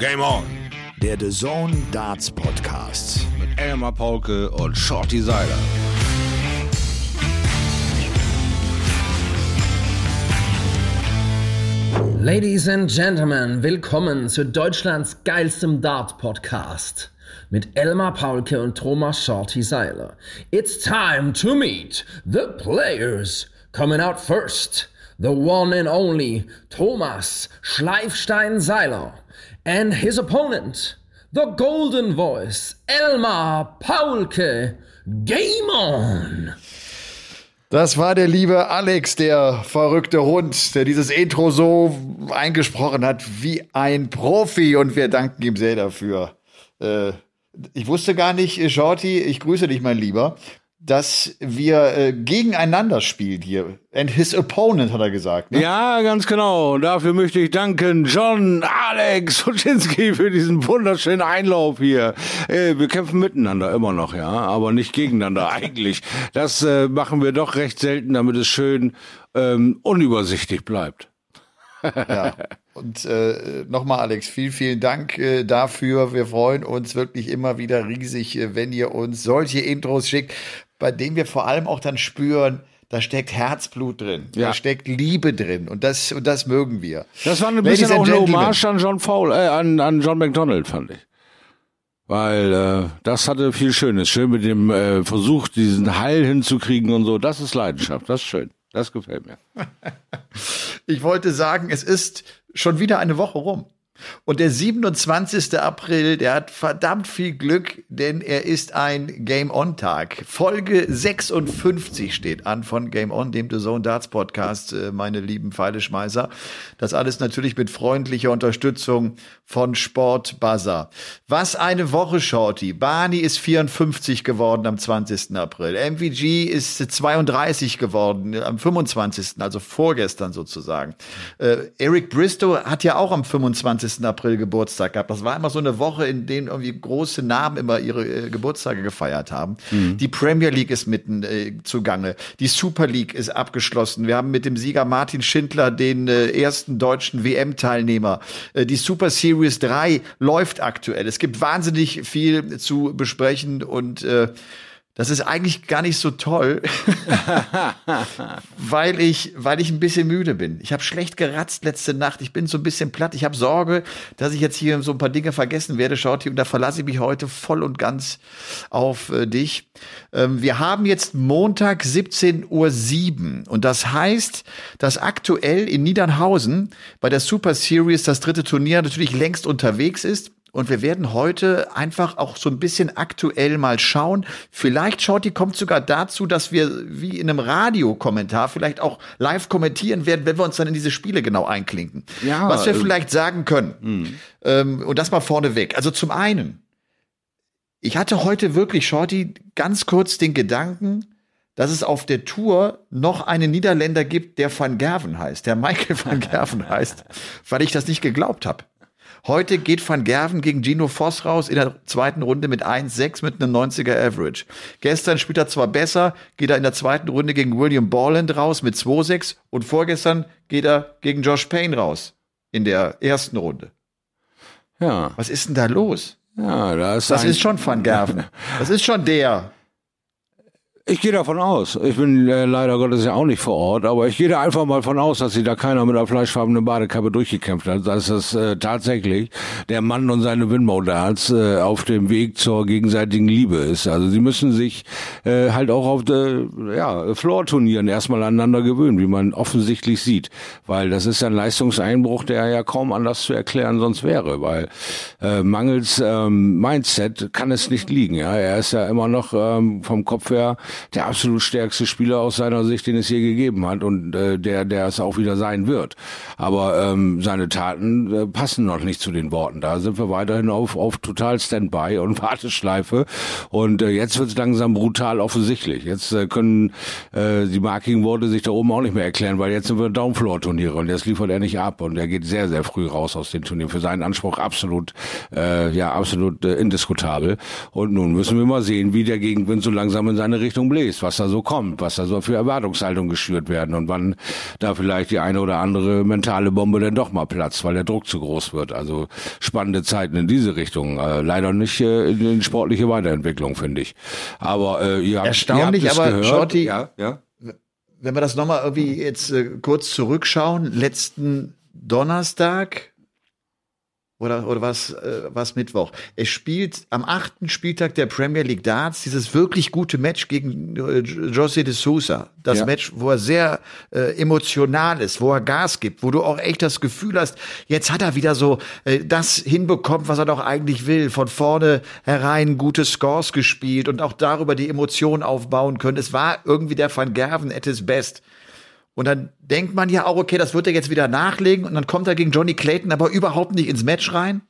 Game On. Der The Zone Darts Podcast. Mit Elmar Paulke und Shorty Seiler. Ladies and Gentlemen, willkommen zu Deutschlands geilstem Dart Podcast mit Elmar Paulke und Thomas Shorty Seiler. It's time to meet the players. Coming out first, the one and only Thomas Schleifstein Seiler and his opponent, the golden voice Elmar Paulke. Game on! Das war der liebe Alex, der verrückte Hund, der dieses Intro so eingesprochen hat wie ein Profi und wir danken ihm sehr dafür. Äh, ich wusste gar nicht, Shorty, ich grüße dich, mein Lieber, dass wir äh, gegeneinander spielen hier. And his opponent, hat er gesagt. Ne? Ja, ganz genau. Und dafür möchte ich danken John, Alex Huczynski für diesen wunderschönen Einlauf hier. Äh, wir kämpfen miteinander immer noch, ja, aber nicht gegeneinander eigentlich. Das äh, machen wir doch recht selten, damit es schön ähm, unübersichtlich bleibt. ja. Und äh, nochmal, Alex, vielen, vielen Dank äh, dafür. Wir freuen uns wirklich immer wieder riesig, äh, wenn ihr uns solche Intros schickt bei dem wir vor allem auch dann spüren, da steckt Herzblut drin, ja. da steckt Liebe drin und das und das mögen wir. Das war ein Ladies bisschen auch eine Hommage an John Fowle, äh, an, an John McDonald, fand ich. Weil äh, das hatte viel Schönes. Schön mit dem äh, Versuch, diesen Heil hinzukriegen und so. Das ist Leidenschaft. Das ist schön. Das gefällt mir. ich wollte sagen, es ist schon wieder eine Woche rum. Und der 27. April, der hat verdammt viel Glück, denn er ist ein Game-On-Tag. Folge 56 steht an von Game On, dem The Zone Darts Podcast, äh, meine lieben Pfeileschmeißer. Das alles natürlich mit freundlicher Unterstützung von Sport Buzzer. Was eine Woche, Shorty. Barney ist 54 geworden am 20. April. MVG ist 32 geworden am 25., also vorgestern sozusagen. Äh, Eric Bristow hat ja auch am 25 20. April Geburtstag gehabt. Das war immer so eine Woche, in denen irgendwie große Namen immer ihre äh, Geburtstage gefeiert haben. Mhm. Die Premier League ist mitten äh, zugange. Die Super League ist abgeschlossen. Wir haben mit dem Sieger Martin Schindler den äh, ersten deutschen WM-Teilnehmer. Äh, die Super Series 3 läuft aktuell. Es gibt wahnsinnig viel zu besprechen und äh, das ist eigentlich gar nicht so toll, weil ich, weil ich ein bisschen müde bin. Ich habe schlecht geratzt letzte Nacht. Ich bin so ein bisschen platt. Ich habe Sorge, dass ich jetzt hier so ein paar Dinge vergessen werde, Schaut und da verlasse ich mich heute voll und ganz auf äh, dich. Ähm, wir haben jetzt Montag 17.07 Uhr und das heißt, dass aktuell in Niedernhausen bei der Super Series das dritte Turnier natürlich längst unterwegs ist. Und wir werden heute einfach auch so ein bisschen aktuell mal schauen. Vielleicht, Shorty, kommt sogar dazu, dass wir wie in einem Radiokommentar vielleicht auch live kommentieren werden, wenn wir uns dann in diese Spiele genau einklinken. Ja, Was wir äh, vielleicht sagen können. Mh. Ähm, und das mal vorneweg. Also zum einen, ich hatte heute wirklich, Shorty, ganz kurz den Gedanken, dass es auf der Tour noch einen Niederländer gibt, der Van Gerven heißt, der Michael Van Gerven heißt, weil ich das nicht geglaubt habe. Heute geht Van Gerven gegen Gino Voss raus in der zweiten Runde mit 1,6 mit einem 90er Average. Gestern spielt er zwar besser, geht er in der zweiten Runde gegen William Borland raus mit 2,6 und vorgestern geht er gegen Josh Payne raus in der ersten Runde. Ja. Was ist denn da los? Ja, da ist das ist schon Van Gerven. Das ist schon der. Ich gehe davon aus. Ich bin äh, leider Gottes ja auch nicht vor Ort, aber ich gehe da einfach mal von aus, dass sich da keiner mit einer fleischfarbenen Badekappe durchgekämpft hat. Dass das äh, tatsächlich der Mann und seine Windmodals äh, auf dem Weg zur gegenseitigen Liebe ist. Also sie müssen sich äh, halt auch auf de, ja, Floor-Turnieren erstmal aneinander gewöhnen, wie man offensichtlich sieht. Weil das ist ein Leistungseinbruch, der ja kaum anders zu erklären sonst wäre. Weil äh, mangels ähm, Mindset kann es nicht liegen. Ja, Er ist ja immer noch ähm, vom Kopf her der absolut stärkste Spieler aus seiner Sicht, den es je gegeben hat und äh, der, der es auch wieder sein wird. Aber ähm, seine Taten äh, passen noch nicht zu den Worten. Da sind wir weiterhin auf, auf total Standby und Warteschleife. Und äh, jetzt wird es langsam brutal offensichtlich. Jetzt äh, können äh, die markigen Worte sich da oben auch nicht mehr erklären, weil jetzt sind wir Downfloor-Turniere und jetzt liefert er nicht ab und er geht sehr, sehr früh raus aus den Turnieren. Für seinen Anspruch absolut, äh, ja, absolut äh, indiskutabel. Und nun müssen wir mal sehen, wie der Gegenwind so langsam in seine Richtung Richtung bläst, was da so kommt, was da so für Erwartungshaltung geschürt werden und wann da vielleicht die eine oder andere mentale Bombe dann doch mal platzt, weil der Druck zu groß wird. Also spannende Zeiten in diese Richtung. Äh, leider nicht äh, in, sportliche Weiterentwicklung, finde ich. Aber äh, ihr habt, Erstaunlich, ihr habt aber gehört. Shorty, ja, ja. wenn wir das nochmal irgendwie jetzt äh, kurz zurückschauen, letzten Donnerstag oder, oder was, äh, was Mittwoch. Es spielt am achten Spieltag der Premier League Darts dieses wirklich gute Match gegen äh, José de Sousa. Das Ja. Match, wo er sehr äh, emotional ist, wo er Gas gibt, wo du auch echt das Gefühl hast, jetzt hat er wieder so äh, das hinbekommen, was er doch eigentlich will. Von vorne herein gute Scores gespielt und auch darüber die Emotionen aufbauen können. Es war irgendwie der Van Gerven at his best. Und dann denkt man ja auch, okay, das wird er jetzt wieder nachlegen und dann kommt er gegen Johnny Clayton aber überhaupt nicht ins Match rein.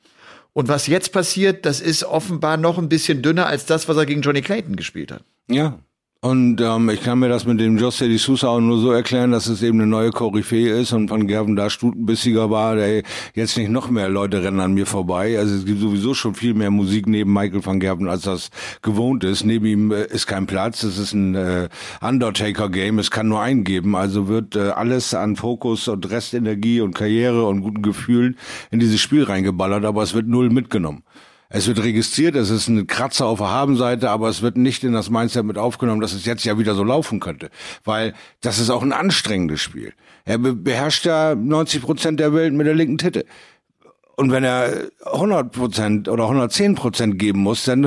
Und was jetzt passiert, das ist offenbar noch ein bisschen dünner als das, was er gegen Johnny Clayton gespielt hat. Ja. Und ähm, ich kann mir das mit dem José de Sousa auch nur so erklären, dass es eben eine neue Koryphäe ist und Van Gerven da stutenbissiger war, der jetzt nicht noch mehr Leute rennen an mir vorbei. Also es gibt sowieso schon viel mehr Musik neben Michael van Gerven, als das gewohnt ist. Neben ihm äh, ist kein Platz, es ist ein äh, Undertaker-Game, es kann nur einen geben. Also wird äh, alles an Fokus und Restenergie und Karriere und guten Gefühlen in dieses Spiel reingeballert, aber es wird null mitgenommen. Es wird registriert, es ist ein Kratzer auf der Habenseite, aber es wird nicht in das Mindset mit aufgenommen, dass es jetzt ja wieder so laufen könnte. Weil das ist auch ein anstrengendes Spiel. Er be beherrscht ja 90 Prozent der Welt mit der linken Titte. Und wenn er 100 Prozent oder 110 Prozent geben muss, dann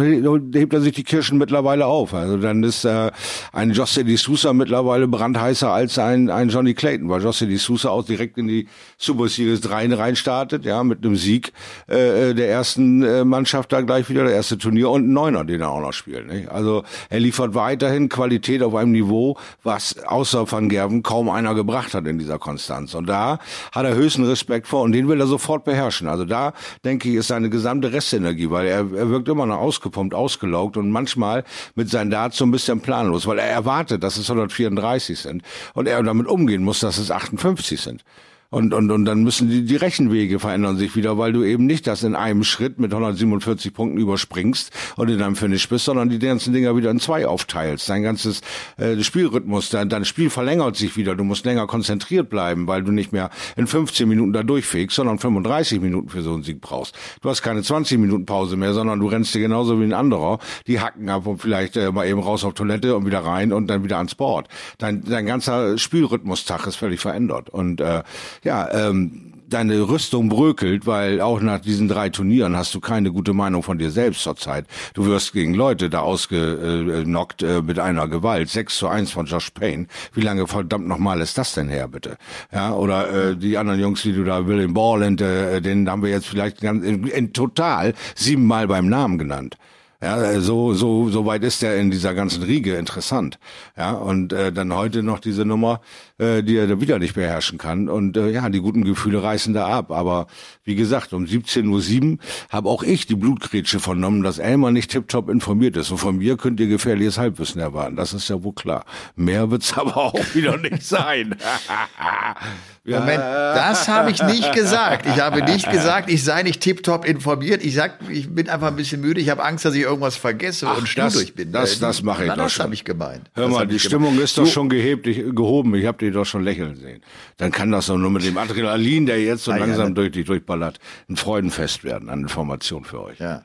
hebt er sich die Kirschen mittlerweile auf. Also dann ist äh, ein José de Sousa mittlerweile brandheißer als ein, ein Johnny Clayton, weil José de Sousa auch direkt in die Super Series 3 reinstartet, ja, mit einem Sieg äh, der ersten äh, Mannschaft da gleich wieder, der erste Turnier und ein Neuner, den er auch noch spielt. Nicht? Also er liefert weiterhin Qualität auf einem Niveau, was außer Van Gerven kaum einer gebracht hat in dieser Konstanz. Und da hat er höchsten Respekt vor und den will er sofort beherrschen. Also da, denke ich, ist seine gesamte Restenergie, weil er, er wirkt immer noch ausgepumpt, ausgelaugt und manchmal mit seinen Darts so ein bisschen planlos, weil er erwartet, dass es 134 sind und er damit umgehen muss, dass es 58 sind. Und, und, und dann müssen die, die Rechenwege verändern sich wieder, weil du eben nicht das in einem Schritt mit 147 Punkten überspringst und in einem Finish bist, sondern die ganzen Dinger wieder in zwei aufteilst. Dein ganzes äh, Spielrhythmus, dein, dein Spiel verlängert sich wieder. Du musst länger konzentriert bleiben, weil du nicht mehr in 15 Minuten da durchfegst, sondern 35 Minuten für so einen Sieg brauchst. Du hast keine 20 Minuten Pause mehr, sondern du rennst dir genauso wie ein anderer die Hacken ab und vielleicht äh, mal eben raus auf Toilette und wieder rein und dann wieder ans Board. Dein, dein ganzer Spielrhythmustag ist völlig verändert. Und äh, ja, ähm, deine Rüstung brökelt, weil auch nach diesen drei Turnieren hast du keine gute Meinung von dir selbst zurzeit. Du wirst gegen Leute da ausgenockt äh, mit einer Gewalt. 6 zu 1 von Josh Payne. Wie lange verdammt nochmal ist das denn her, bitte? Ja, oder äh, die anderen Jungs, die du da, William Borland, äh, den haben wir jetzt vielleicht ganz, in, in total siebenmal beim Namen genannt. Ja, so, so, so weit ist er in dieser ganzen Riege interessant. Ja, und äh, dann heute noch diese Nummer, äh, die er wieder nicht beherrschen kann. Und äh, ja, die guten Gefühle reißen da ab. Aber wie gesagt, um 17.07 Uhr habe auch ich die Blutgrätsche vernommen, dass Elmar nicht tiptop informiert ist. Und von mir könnt ihr gefährliches Halbwissen erwarten. Das ist ja wohl klar. Mehr wird's aber auch wieder nicht sein. ja, Moment, das habe ich nicht gesagt. Ich habe nicht gesagt, ich sei nicht tiptop informiert. Ich sag, ich bin einfach ein bisschen müde. Ich habe Angst, dass ich irgendwas vergesse Ach, und durch bin. das- Äh, das mache ich na, doch Das habe ich gemeint. Hör mal, die Stimmung gemeint. ist doch schon gehebt, ich, gehoben. Ich habe die doch schon lächeln sehen. Dann kann das doch nur mit dem Adrenalin, der jetzt so Ah, ja, langsam ne? durch dich durchballert, ein Freudenfest werden an Information für euch. Ja.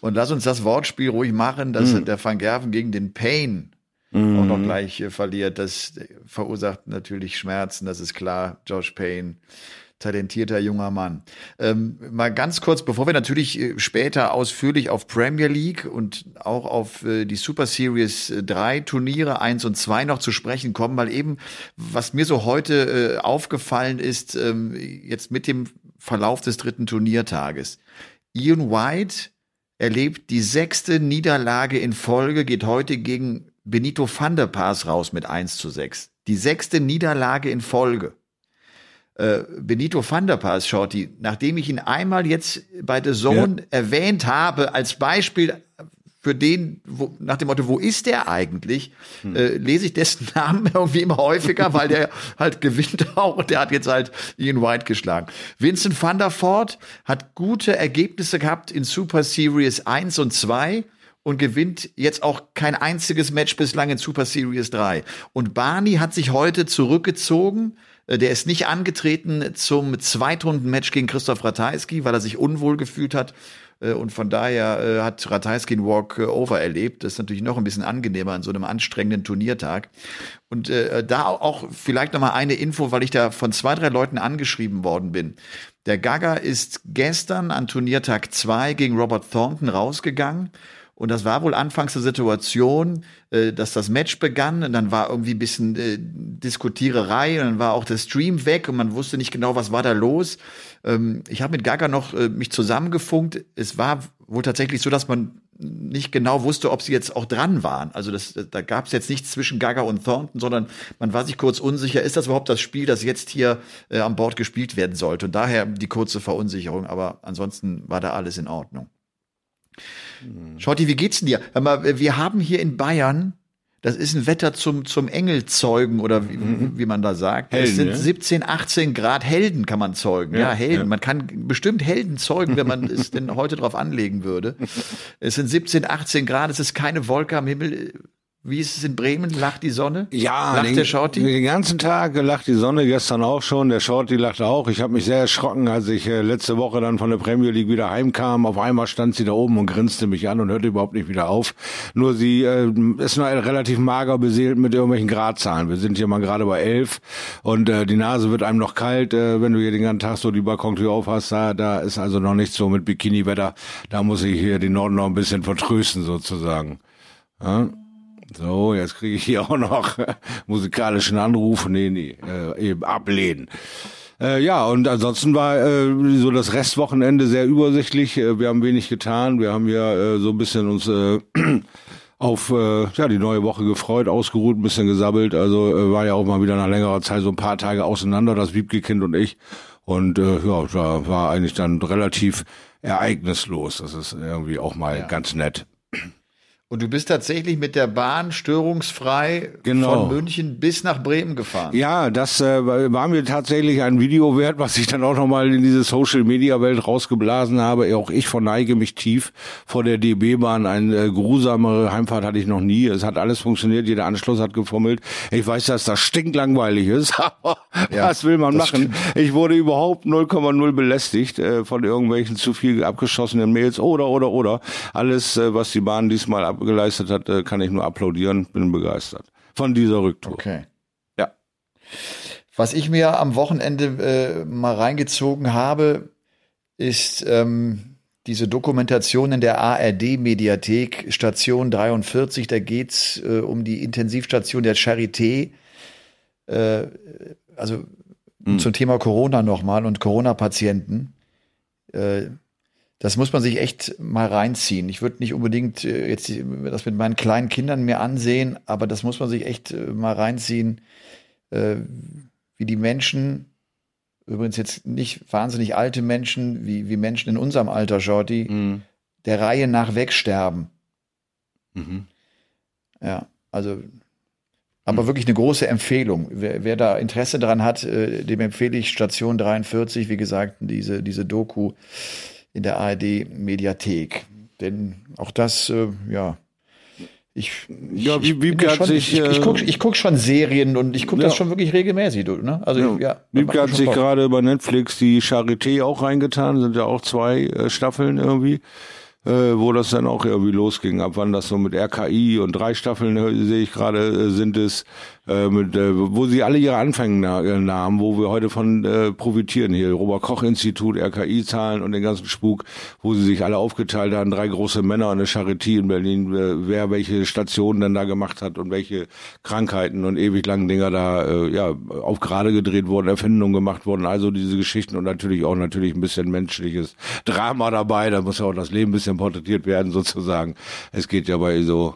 Und lass uns das Wortspiel ruhig machen, dass Hm. der Van Gerven gegen den Payne auch noch gleich äh, verliert. Das äh, verursacht natürlich Schmerzen, das ist klar. Josh Payne, talentierter junger Mann. Ähm, mal ganz kurz, bevor wir natürlich äh, später ausführlich auf Premier League und auch auf äh, die Super Series äh, 3 Turniere 1 und 2 noch zu sprechen kommen, weil eben, was mir so heute äh, aufgefallen ist, ähm, jetzt mit dem Verlauf des dritten Turniertages. Ian White erlebt die sechste Niederlage in Folge, geht heute gegen Benito van der Paas raus mit 1 zu 6. Die sechste Niederlage in Folge. Äh, Benito van der Paas, Shorty, nachdem ich ihn einmal jetzt bei The Zone erwähnt habe, als Beispiel für den, wo, nach dem Motto, wo ist der eigentlich, äh, lese ich dessen Namen irgendwie immer häufiger, weil der halt gewinnt auch und der hat jetzt halt Ian White geschlagen. Vincent van der Voort hat gute Ergebnisse gehabt in Super Series 1 und 2 und gewinnt jetzt auch kein einziges Match bislang in Super Series 3. Und Barney hat sich heute zurückgezogen. Äh, Der ist nicht angetreten zum Zweitrunden-Match gegen Christoph Ratajski, weil er sich unwohl gefühlt hat. Äh, Und von daher äh, hat Ratajski einen Walk-Over erlebt. Das ist natürlich noch ein bisschen angenehmer an so einem anstrengenden Turniertag. Und da auch vielleicht noch mal eine Info, weil ich da von zwei, drei Leuten angeschrieben worden bin. Der Gaga ist gestern an Turniertag zwei gegen Robert Thornton rausgegangen. Und das war wohl anfangs eine Situation, äh, dass das Match begann und dann war irgendwie ein bisschen äh, Diskutiererei und dann war auch der Stream weg und man wusste nicht genau, was war da los. Ähm, ich habe mit Gaga noch äh, mich zusammengefunkt. Es war wohl tatsächlich so, dass man nicht genau wusste, ob sie jetzt auch dran waren. Also das, da gab es jetzt nichts zwischen Gaga und Thornton, sondern man war sich kurz unsicher, ist das überhaupt das Spiel, das jetzt hier äh, an Bord gespielt werden sollte? Und daher die kurze Verunsicherung, aber ansonsten war da alles in Ordnung. Schotti, wie geht's denn dir? Mal, wir haben hier in Bayern, das ist ein Wetter zum, zum Engelzeugen oder wie, wie man da sagt. es Helden, sind ne? 17, 18 Grad Helden kann man zeugen. Ja, Ja, Helden. ja. Man kann bestimmt Helden zeugen, wenn man es denn heute drauf anlegen würde. Es sind 17, 18 Grad, es ist keine Wolke am Himmel. Wie ist es in Bremen? Lacht die Sonne? Ja, Lacht den, der Shorty? Den ganzen Tag lacht die Sonne, gestern auch schon. Der Shorty lachte auch. Ich habe mich sehr erschrocken, als ich äh, letzte Woche dann von der Premier League wieder heimkam. Auf einmal stand sie da oben und grinste mich an und hörte überhaupt nicht wieder auf. Nur sie äh, ist nur relativ mager beseelt mit irgendwelchen Gradzahlen. Wir sind hier mal gerade bei elf und äh, die Nase wird einem noch kalt, äh, wenn du hier den ganzen Tag so die Balkontür auf hast. Da, da ist also noch nicht so mit Bikini-Wetter. Da muss ich hier den Norden noch ein bisschen vertrösten sozusagen. Ja? So, jetzt kriege ich hier auch noch musikalischen Anruf. Nee, nee, äh, eben ablehnen. Äh, ja, und ansonsten war äh, so das Restwochenende sehr übersichtlich. Äh, wir haben wenig getan. Wir haben ja äh, so ein bisschen uns äh, auf äh, ja, die neue Woche gefreut, ausgeruht, ein bisschen gesabbelt. Also war ja auch mal wieder nach längerer Zeit so ein paar Tage auseinander, das Wiebke-Kind und ich. Und ja, da war eigentlich dann relativ ereignislos. Das ist irgendwie auch mal ganz nett. Und du bist tatsächlich mit der Bahn störungsfrei Genau. von München bis nach Bremen gefahren. Ja, das äh, war mir tatsächlich ein Video wert, was ich dann auch nochmal in diese Social-Media-Welt rausgeblasen habe. Auch ich verneige mich tief vor der DB-Bahn. Eine äh, grusamere Heimfahrt hatte ich noch nie. Es hat alles funktioniert, jeder Anschluss hat gefummelt. Ich weiß, dass das stinklangweilig ist, aber Ja, was will man machen? Ich wurde überhaupt 0,0 belästigt äh, von irgendwelchen zu viel abgeschossenen Mails oder, oder, oder. Alles, äh, was die Bahn diesmal abgeleistet hat, äh, kann ich nur applaudieren. Bin begeistert von dieser Rücktour. Okay. Ja. Was ich mir am Wochenende äh, mal reingezogen habe, ist ähm, diese Dokumentation in der ARD-Mediathek, Station 43. Da geht's äh, um die Intensivstation der Charité. Äh, also zum Thema Corona nochmal und Corona-Patienten. Das muss man sich echt mal reinziehen. Ich würde nicht unbedingt äh, jetzt das mit meinen kleinen Kindern mir ansehen, aber das muss man sich echt äh, mal reinziehen, äh, wie die Menschen, übrigens jetzt nicht wahnsinnig alte Menschen, wie, wie Menschen in unserem Alter, Shorty, Mhm. der Reihe nach wegsterben. Mhm. Ja, also, aber wirklich eine große Empfehlung. Wer, wer da Interesse daran hat, dem empfehle ich Station 43, wie gesagt, diese, diese Doku in der ARD-Mediathek. Denn auch das, äh, ja, ich, ich, Ja, ich, Wie- Wiebke ja hat schon, sich, ich, ich, äh, guck, ich guck schon Serien und ich gucke das Ja. schon wirklich regelmäßig, ne? Also, ja. ja Wiebke macht mir hat sich Bock. gerade bei Netflix die Charité auch reingetan, sind ja auch zwei äh, Staffeln irgendwie, äh, wo das dann auch irgendwie losging. Ab wann das so mit RKI und drei Staffeln äh, sehe ich gerade äh, sind es, mit, äh, wo sie alle ihre Anfänge na- äh, nahmen, wo wir heute von äh, profitieren hier. Robert Koch Institut, RKI-Zahlen und den ganzen Spuk, wo sie sich alle aufgeteilt haben, drei große Männer und eine Charité in Berlin, äh, wer welche Stationen dann da gemacht hat und welche Krankheiten und ewig langen Dinger da äh, ja auf gerade gedreht wurden, Erfindungen gemacht wurden, also diese Geschichten und natürlich auch natürlich ein bisschen menschliches Drama dabei, da muss ja auch das Leben ein bisschen porträtiert werden sozusagen. Es geht ja bei so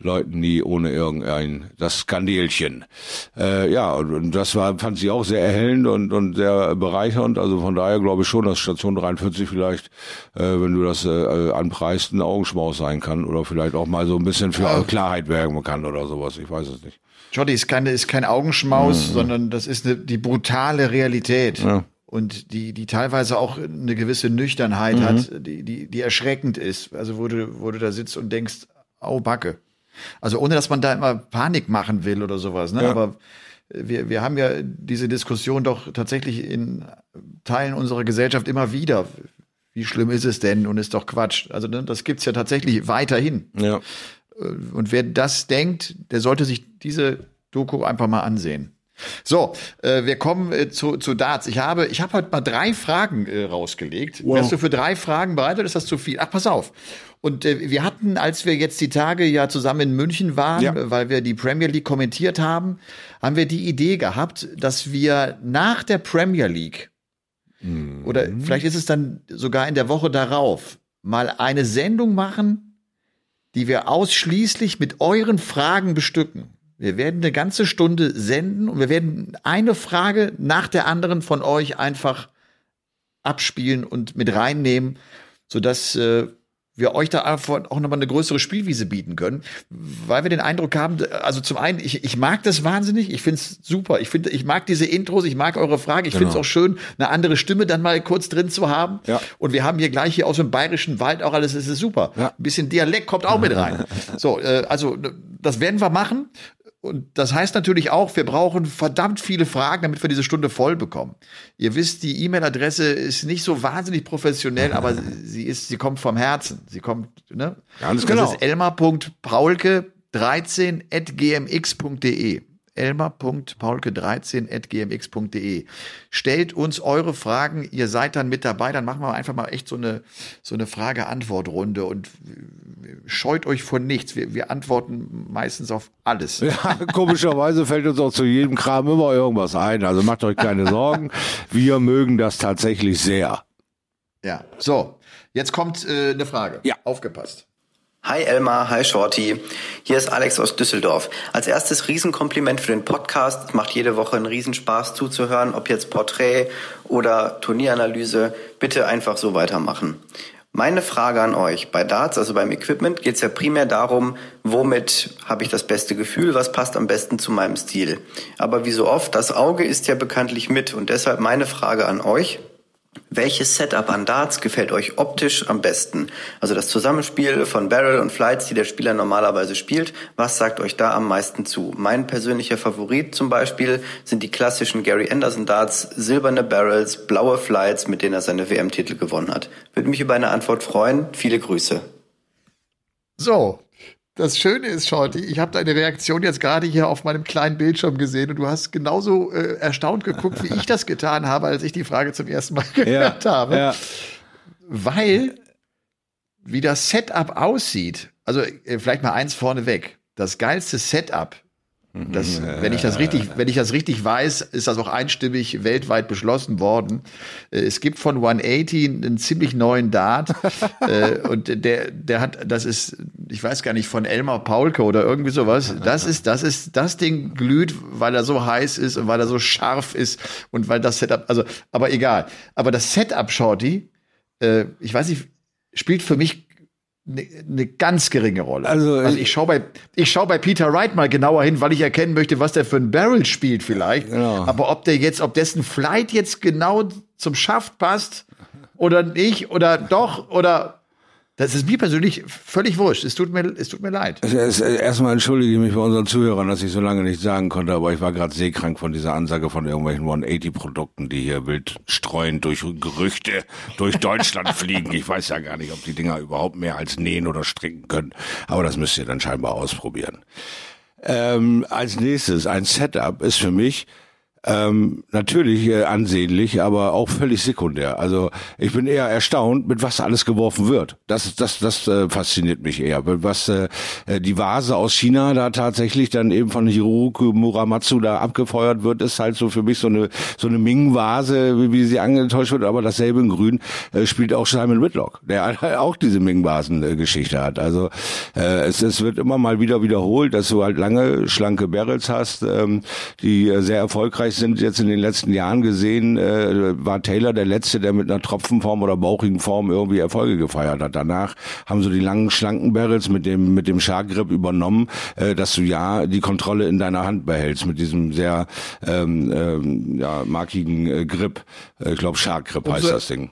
Leuten, die ohne irgendein das Skandelchen. Äh, ja, und, und das war fand sie auch sehr erhellend und und sehr bereichernd. Also von daher glaube ich schon, dass Station 43 vielleicht, äh, wenn du das äh, anpreist, ein Augenschmaus sein kann oder vielleicht auch mal so ein bisschen für Klarheit werben kann oder sowas. Ich weiß es nicht. Jotti ist keine, ist kein Augenschmaus, sondern das ist eine, die brutale Realität. Ja. und die, die teilweise auch eine gewisse Nüchternheit mhm. hat, die, die, die erschreckend ist. Also wo du, wo du da sitzt und denkst, au Backe. Also ohne, dass man da immer Panik machen will oder sowas, ne? Ja. Aber wir, wir haben ja diese Diskussion doch tatsächlich in Teilen unserer Gesellschaft immer wieder. Wie schlimm ist es denn? Und ist doch Quatsch. Also ne, das gibt's ja tatsächlich weiterhin. Ja. Und wer das denkt, der sollte sich diese Doku einfach mal ansehen. So, äh, wir kommen äh, zu, zu Darts. Ich habe, ich habe heute mal drei Fragen äh, rausgelegt. Wow. Wärst du für drei Fragen bereit oder ist das zu viel? Ach, pass auf. Und äh, wir hatten, als wir jetzt die Tage ja zusammen in München waren, ja. weil wir die Premier League kommentiert haben, haben wir die Idee gehabt, dass wir nach der Premier League mhm. oder vielleicht ist es dann sogar in der Woche darauf mal eine Sendung machen, die wir ausschließlich mit euren Fragen bestücken. Wir werden eine ganze Stunde senden und wir werden eine Frage nach der anderen von euch einfach abspielen und mit reinnehmen, sodass äh, wir euch da auch nochmal eine größere Spielwiese bieten können, weil wir den Eindruck haben, also zum einen, ich, ich mag das wahnsinnig, ich finde es super, ich finde, ich mag diese Intros, ich mag eure Frage, ich genau. finde es auch schön, eine andere Stimme dann mal kurz drin zu haben. Ja. Und wir haben hier gleich hier aus dem bayerischen Wald auch alles, es ist super. Ja. Ein bisschen Dialekt kommt auch mit rein. so, äh, also das werden wir machen. Und das heißt natürlich auch, wir brauchen verdammt viele Fragen, damit wir diese Stunde voll bekommen. Ihr wisst, die E-Mail-Adresse ist nicht so wahnsinnig professionell, aber sie ist, sie kommt vom Herzen. Sie kommt, ne? Ganz genau. Das ist elmar.paulke 13 at gmx.de elmar.paulke13.gmx.de. Stellt uns eure Fragen, ihr seid dann mit dabei, dann machen wir einfach mal echt so eine, so eine Frage-Antwort-Runde und scheut euch von nichts. Wir, wir antworten meistens auf alles. Ja, komischerweise fällt uns auch zu jedem Kram immer irgendwas ein. Also macht euch keine Sorgen. Wir mögen das tatsächlich sehr. Ja, so. Jetzt kommt äh, eine Frage. Ja. Aufgepasst. Hi Elmar, hi Shorty. Hier ist Alex aus Düsseldorf. Als erstes Riesenkompliment für den Podcast. Es macht jede Woche einen Riesenspaß zuzuhören, ob jetzt Porträt oder Turnieranalyse. Bitte einfach so weitermachen. Meine Frage an euch. Bei Darts, also beim Equipment, geht es ja primär darum, womit habe ich das beste Gefühl, was passt am besten zu meinem Stil. Aber wie so oft, das Auge ist ja bekanntlich mit und deshalb meine Frage an euch. Welches Setup an Darts gefällt euch optisch am besten? Also das Zusammenspiel von Barrel und Flights, die der Spieler normalerweise spielt, was sagt euch da am meisten zu? Mein persönlicher Favorit zum Beispiel sind die klassischen Gary Anderson Darts, silberne Barrels, blaue Flights, mit denen er seine WM-Titel gewonnen hat. Würde mich über eine Antwort freuen. Viele Grüße. So, das Schöne ist, Shorty, ich habe deine Reaktion jetzt gerade hier auf meinem kleinen Bildschirm gesehen und du hast genauso äh, erstaunt geguckt, wie ich das getan habe, als ich die Frage zum ersten Mal gehört ja, habe. Ja. Weil, wie das Setup aussieht, also äh, vielleicht mal eins vorneweg, das geilste Setup das, wenn ich das richtig, wenn ich das richtig weiß, ist das auch einstimmig weltweit beschlossen worden. Äh, es gibt von 180 einen ziemlich neuen Dart äh, und der, der hat, das ist, ich weiß gar nicht von Elmar Paulke oder irgendwie sowas. Das ist, das ist, das Ding glüht, weil er so heiß ist und weil er so scharf ist und weil das Setup, also, aber egal. Aber das Setup Shorty, äh, ich weiß nicht, spielt für mich eine ne ganz geringe Rolle. Also, also ich schaue bei ich schau bei Peter Wright mal genauer hin, weil ich erkennen möchte, was der für ein Barrel spielt vielleicht. Genau. Aber ob der jetzt, ob dessen Flight jetzt genau zum Schaft passt oder nicht oder doch oder das ist mir persönlich völlig wurscht. Es tut mir, es tut mir leid. Erstmal entschuldige ich mich bei unseren Zuhörern, dass ich so lange nicht sagen konnte, aber ich war gerade seekrank von dieser Ansage von irgendwelchen 180-Produkten, die hier wild streuen durch Gerüchte durch Deutschland fliegen. Ich weiß ja gar nicht, ob die Dinger überhaupt mehr als nähen oder stricken können. Aber das müsst ihr dann scheinbar ausprobieren. Ähm, als nächstes, ein Setup ist für mich ähm, natürlich äh, ansehnlich, aber auch völlig sekundär. Also ich bin eher erstaunt, mit was alles geworfen wird. Das, das, das äh, fasziniert mich eher. Was äh, äh, die Vase aus China da tatsächlich dann eben von Hiroku Muramatsu da abgefeuert wird, ist halt so für mich so eine so eine Ming-Vase, wie, wie sie angetäuscht wird, aber dasselbe in Grün äh, spielt auch Simon Whitlock, der auch diese Ming-Vasen-Geschichte hat. Also äh, es, es wird immer mal wieder wiederholt, dass du halt lange schlanke Barrels hast, ähm, die äh, sehr erfolgreich Österreich sind jetzt in den letzten Jahren gesehen, äh, war Taylor der Letzte, der mit einer Tropfenform oder bauchigen Form irgendwie Erfolge gefeiert hat. Danach haben so die langen, schlanken Barrels mit dem, mit dem Shark Grip übernommen, äh, dass du ja die Kontrolle in deiner Hand behältst mit diesem sehr ähm, ähm, ja, markigen äh, Grip. Äh, ich glaube, Shark Grip heißt das Ding.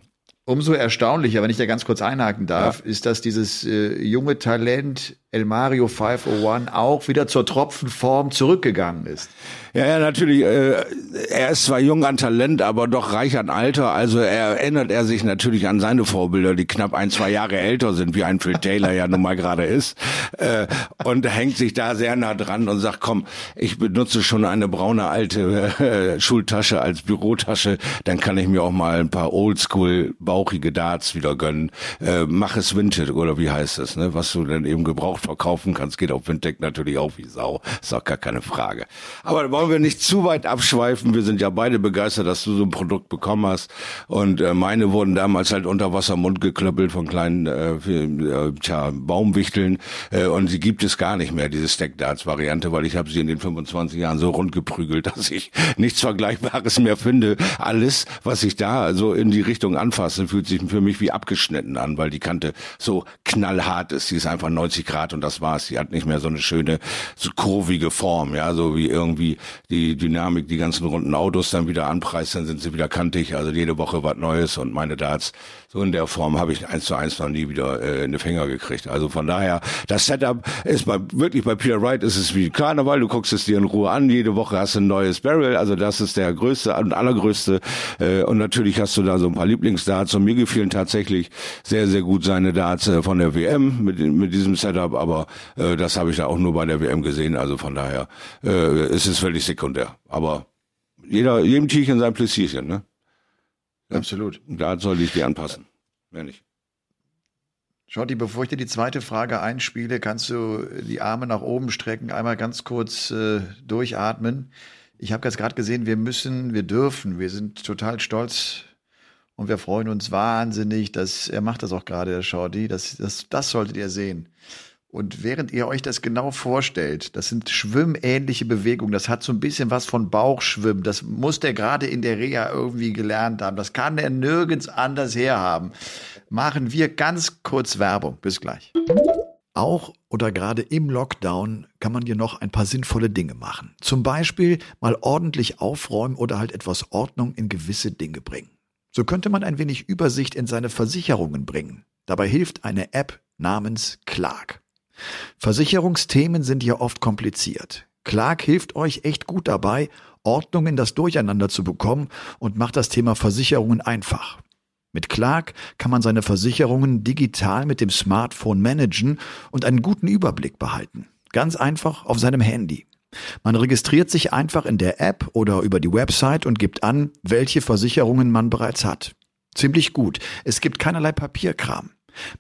Umso erstaunlicher, wenn ich da ganz kurz einhaken darf, ja. ist, dass dieses äh, junge Talent El Mario 501 auch wieder zur Tropfenform zurückgegangen ist. Ja, ja, natürlich. Äh, er ist zwar jung an Talent, aber doch reich an Alter. Also er erinnert er sich natürlich an seine Vorbilder, die knapp ein, zwei Jahre älter sind, wie ein Phil Taylor ja nun mal gerade ist. Äh, und hängt sich da sehr nah dran und sagt, komm, ich benutze schon eine braune alte äh, Schultasche als Bürotasche, dann kann ich mir auch mal ein paar Oldschool bauchige Darts wieder gönnen. Äh, mach es Vintage oder wie heißt es, ne? Was du dann eben gebraucht verkaufen kannst, geht auf Winddeck natürlich auch wie Sau. Ist auch gar keine Frage. Aber wollen wir nicht zu weit abschweifen. Wir sind ja beide begeistert, dass du so ein Produkt bekommen hast. Und äh, meine wurden damals halt unter Wasser Mund geklöppelt von kleinen äh, äh, tja, Baumwichteln. Äh, und sie gibt es gar nicht mehr, diese Stack-Darts-Variante, weil ich habe sie in den 25 Jahren so rund geprügelt, dass ich nichts Vergleichbares mehr finde. Alles, was ich da so in die Richtung anfasse, fühlt sich für mich wie abgeschnitten an, weil die Kante so knallhart ist. Die ist einfach 90 Grad und das war's. Die hat nicht mehr so eine schöne, so kurvige Form, ja, so wie irgendwie die Dynamik, die ganzen runden Autos dann wieder anpreist, dann sind sie wieder kantig. Also jede Woche was Neues und meine Darts so in der Form habe ich eins zu eins noch nie wieder äh, in die Finger gekriegt. Also von daher, das Setup ist bei, wirklich bei Peter Wright ist es wie Karneval. Du guckst es dir in Ruhe an. Jede Woche hast du ein neues Barrel. Also das ist der größte und allergrößte. Äh, und natürlich hast du da so ein paar Lieblingsdarts. Und mir gefielen tatsächlich sehr, sehr gut seine Darts äh, von der WM mit, mit diesem Setup. Aber äh, das habe ich da auch nur bei der WM gesehen. Also von daher äh, ist es völlig sekundär. Aber jeder, jedem Tierchen sein Pläsierchen, ne? Absolut. Da soll ich die anpassen. Mehr nicht. Schotti, bevor ich dir die zweite Frage einspiele, kannst du die Arme nach oben strecken, einmal ganz kurz äh, durchatmen. Ich habe jetzt gerade gesehen, wir müssen, wir dürfen, wir sind total stolz und wir freuen uns wahnsinnig, dass er macht das auch gerade, der Shorty. Das, das, das solltet ihr sehen. Und während ihr euch das genau vorstellt, das sind schwimmähnliche Bewegungen, das hat so ein bisschen was von Bauchschwimmen, das muss der gerade in der Reha irgendwie gelernt haben, das kann er nirgends anders herhaben. Machen wir ganz kurz Werbung. Bis gleich. Auch oder gerade im Lockdown kann man dir noch ein paar sinnvolle Dinge machen. Zum Beispiel mal ordentlich aufräumen oder halt etwas Ordnung in gewisse Dinge bringen. So könnte man ein wenig Übersicht in seine Versicherungen bringen. Dabei hilft eine App namens Clark. Versicherungsthemen sind ja oft kompliziert. Clark hilft euch echt gut dabei, Ordnung in das Durcheinander zu bekommen und macht das Thema Versicherungen einfach. Mit Clark kann man seine Versicherungen digital mit dem Smartphone managen und einen guten Überblick behalten. Ganz einfach auf seinem Handy. Man registriert sich einfach in der App oder über die Website und gibt an, welche Versicherungen man bereits hat. Ziemlich gut. Es gibt keinerlei Papierkram.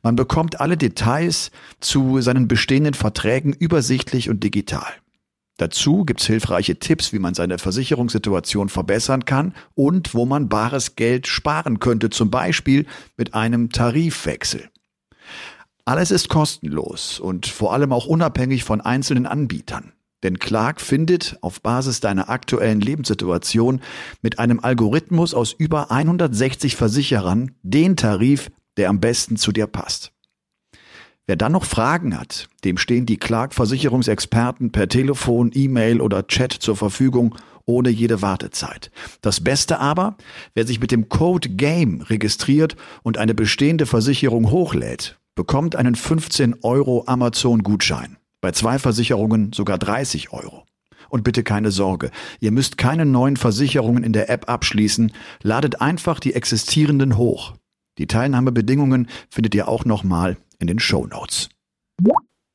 Man bekommt alle Details zu seinen bestehenden Verträgen übersichtlich und digital. Dazu gibt's hilfreiche Tipps, wie man seine Versicherungssituation verbessern kann und wo man bares Geld sparen könnte, zum Beispiel mit einem Tarifwechsel. Alles ist kostenlos und vor allem auch unabhängig von einzelnen Anbietern. Denn Clark findet auf Basis deiner aktuellen Lebenssituation mit einem Algorithmus aus über 160 Versicherern den Tarif, der am besten zu dir passt. Wer dann noch Fragen hat, dem stehen die Clark-Versicherungsexperten per Telefon, E-Mail oder Chat zur Verfügung, ohne jede Wartezeit. Das Beste aber, wer sich mit dem Code GAME registriert und eine bestehende Versicherung hochlädt, bekommt einen 15 Euro Amazon-Gutschein. Bei zwei Versicherungen sogar 30 Euro. Und bitte keine Sorge, ihr müsst keine neuen Versicherungen in der App abschließen, ladet einfach die existierenden hoch. Die Teilnahmebedingungen findet ihr auch nochmal in den Show Notes.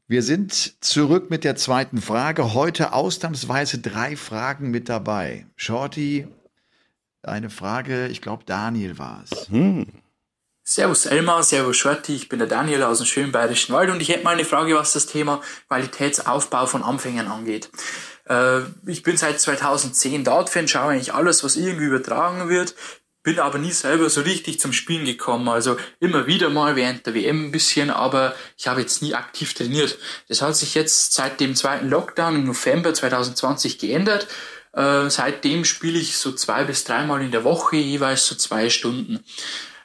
Wir sind zurück mit der zweiten Frage. Heute ausnahmsweise drei Fragen mit dabei. Shorty, eine Frage, ich glaube Daniel war es. Hm. Servus Elmar, Servus Shorty, ich bin der Daniel aus dem schönen Bayerischen Wald und ich hätte mal eine Frage, was das Thema Qualitätsaufbau von Anfängern angeht. Äh, ich bin seit 2010 Dart-Fan, schaue eigentlich alles, was irgendwie übertragen wird, bin aber nie selber so richtig zum Spielen gekommen. Also immer wieder mal während der WM ein bisschen, aber ich habe jetzt nie aktiv trainiert. Das hat sich jetzt seit dem zweiten Lockdown im November 2020 geändert. Äh, seitdem spiele ich so zwei bis dreimal in der Woche, jeweils so zwei Stunden.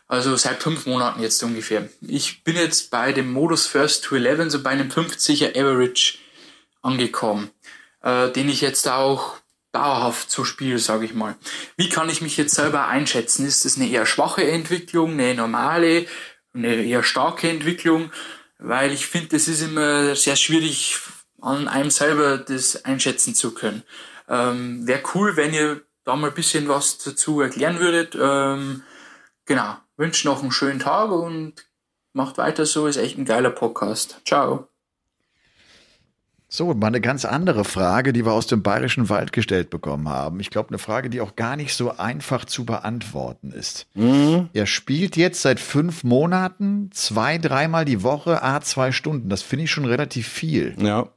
Also seit fünf Monaten jetzt ungefähr. Ich bin jetzt bei dem Modus First to 11, so bei einem 50er Average angekommen, äh, den ich jetzt auch dauerhaft so spiele, sage ich mal. Wie kann ich mich jetzt selber einschätzen? Ist das eine eher schwache Entwicklung, eine normale, eine eher starke Entwicklung? Weil ich finde, es ist immer sehr schwierig, an einem selber das einschätzen zu können. Ähm, Wäre cool, wenn ihr da mal ein bisschen was dazu erklären würdet. Ähm, genau wünsche noch einen schönen Tag und macht weiter so, ist echt ein geiler Podcast. Ciao. So, mal eine ganz andere Frage, die wir aus dem Bayerischen Wald gestellt bekommen haben. Ich glaube, eine Frage, die auch gar nicht so einfach zu beantworten ist. Mhm. Er spielt jetzt seit fünf Monaten zwei, dreimal die Woche, a zwei Stunden. Das finde ich schon relativ viel. Ja.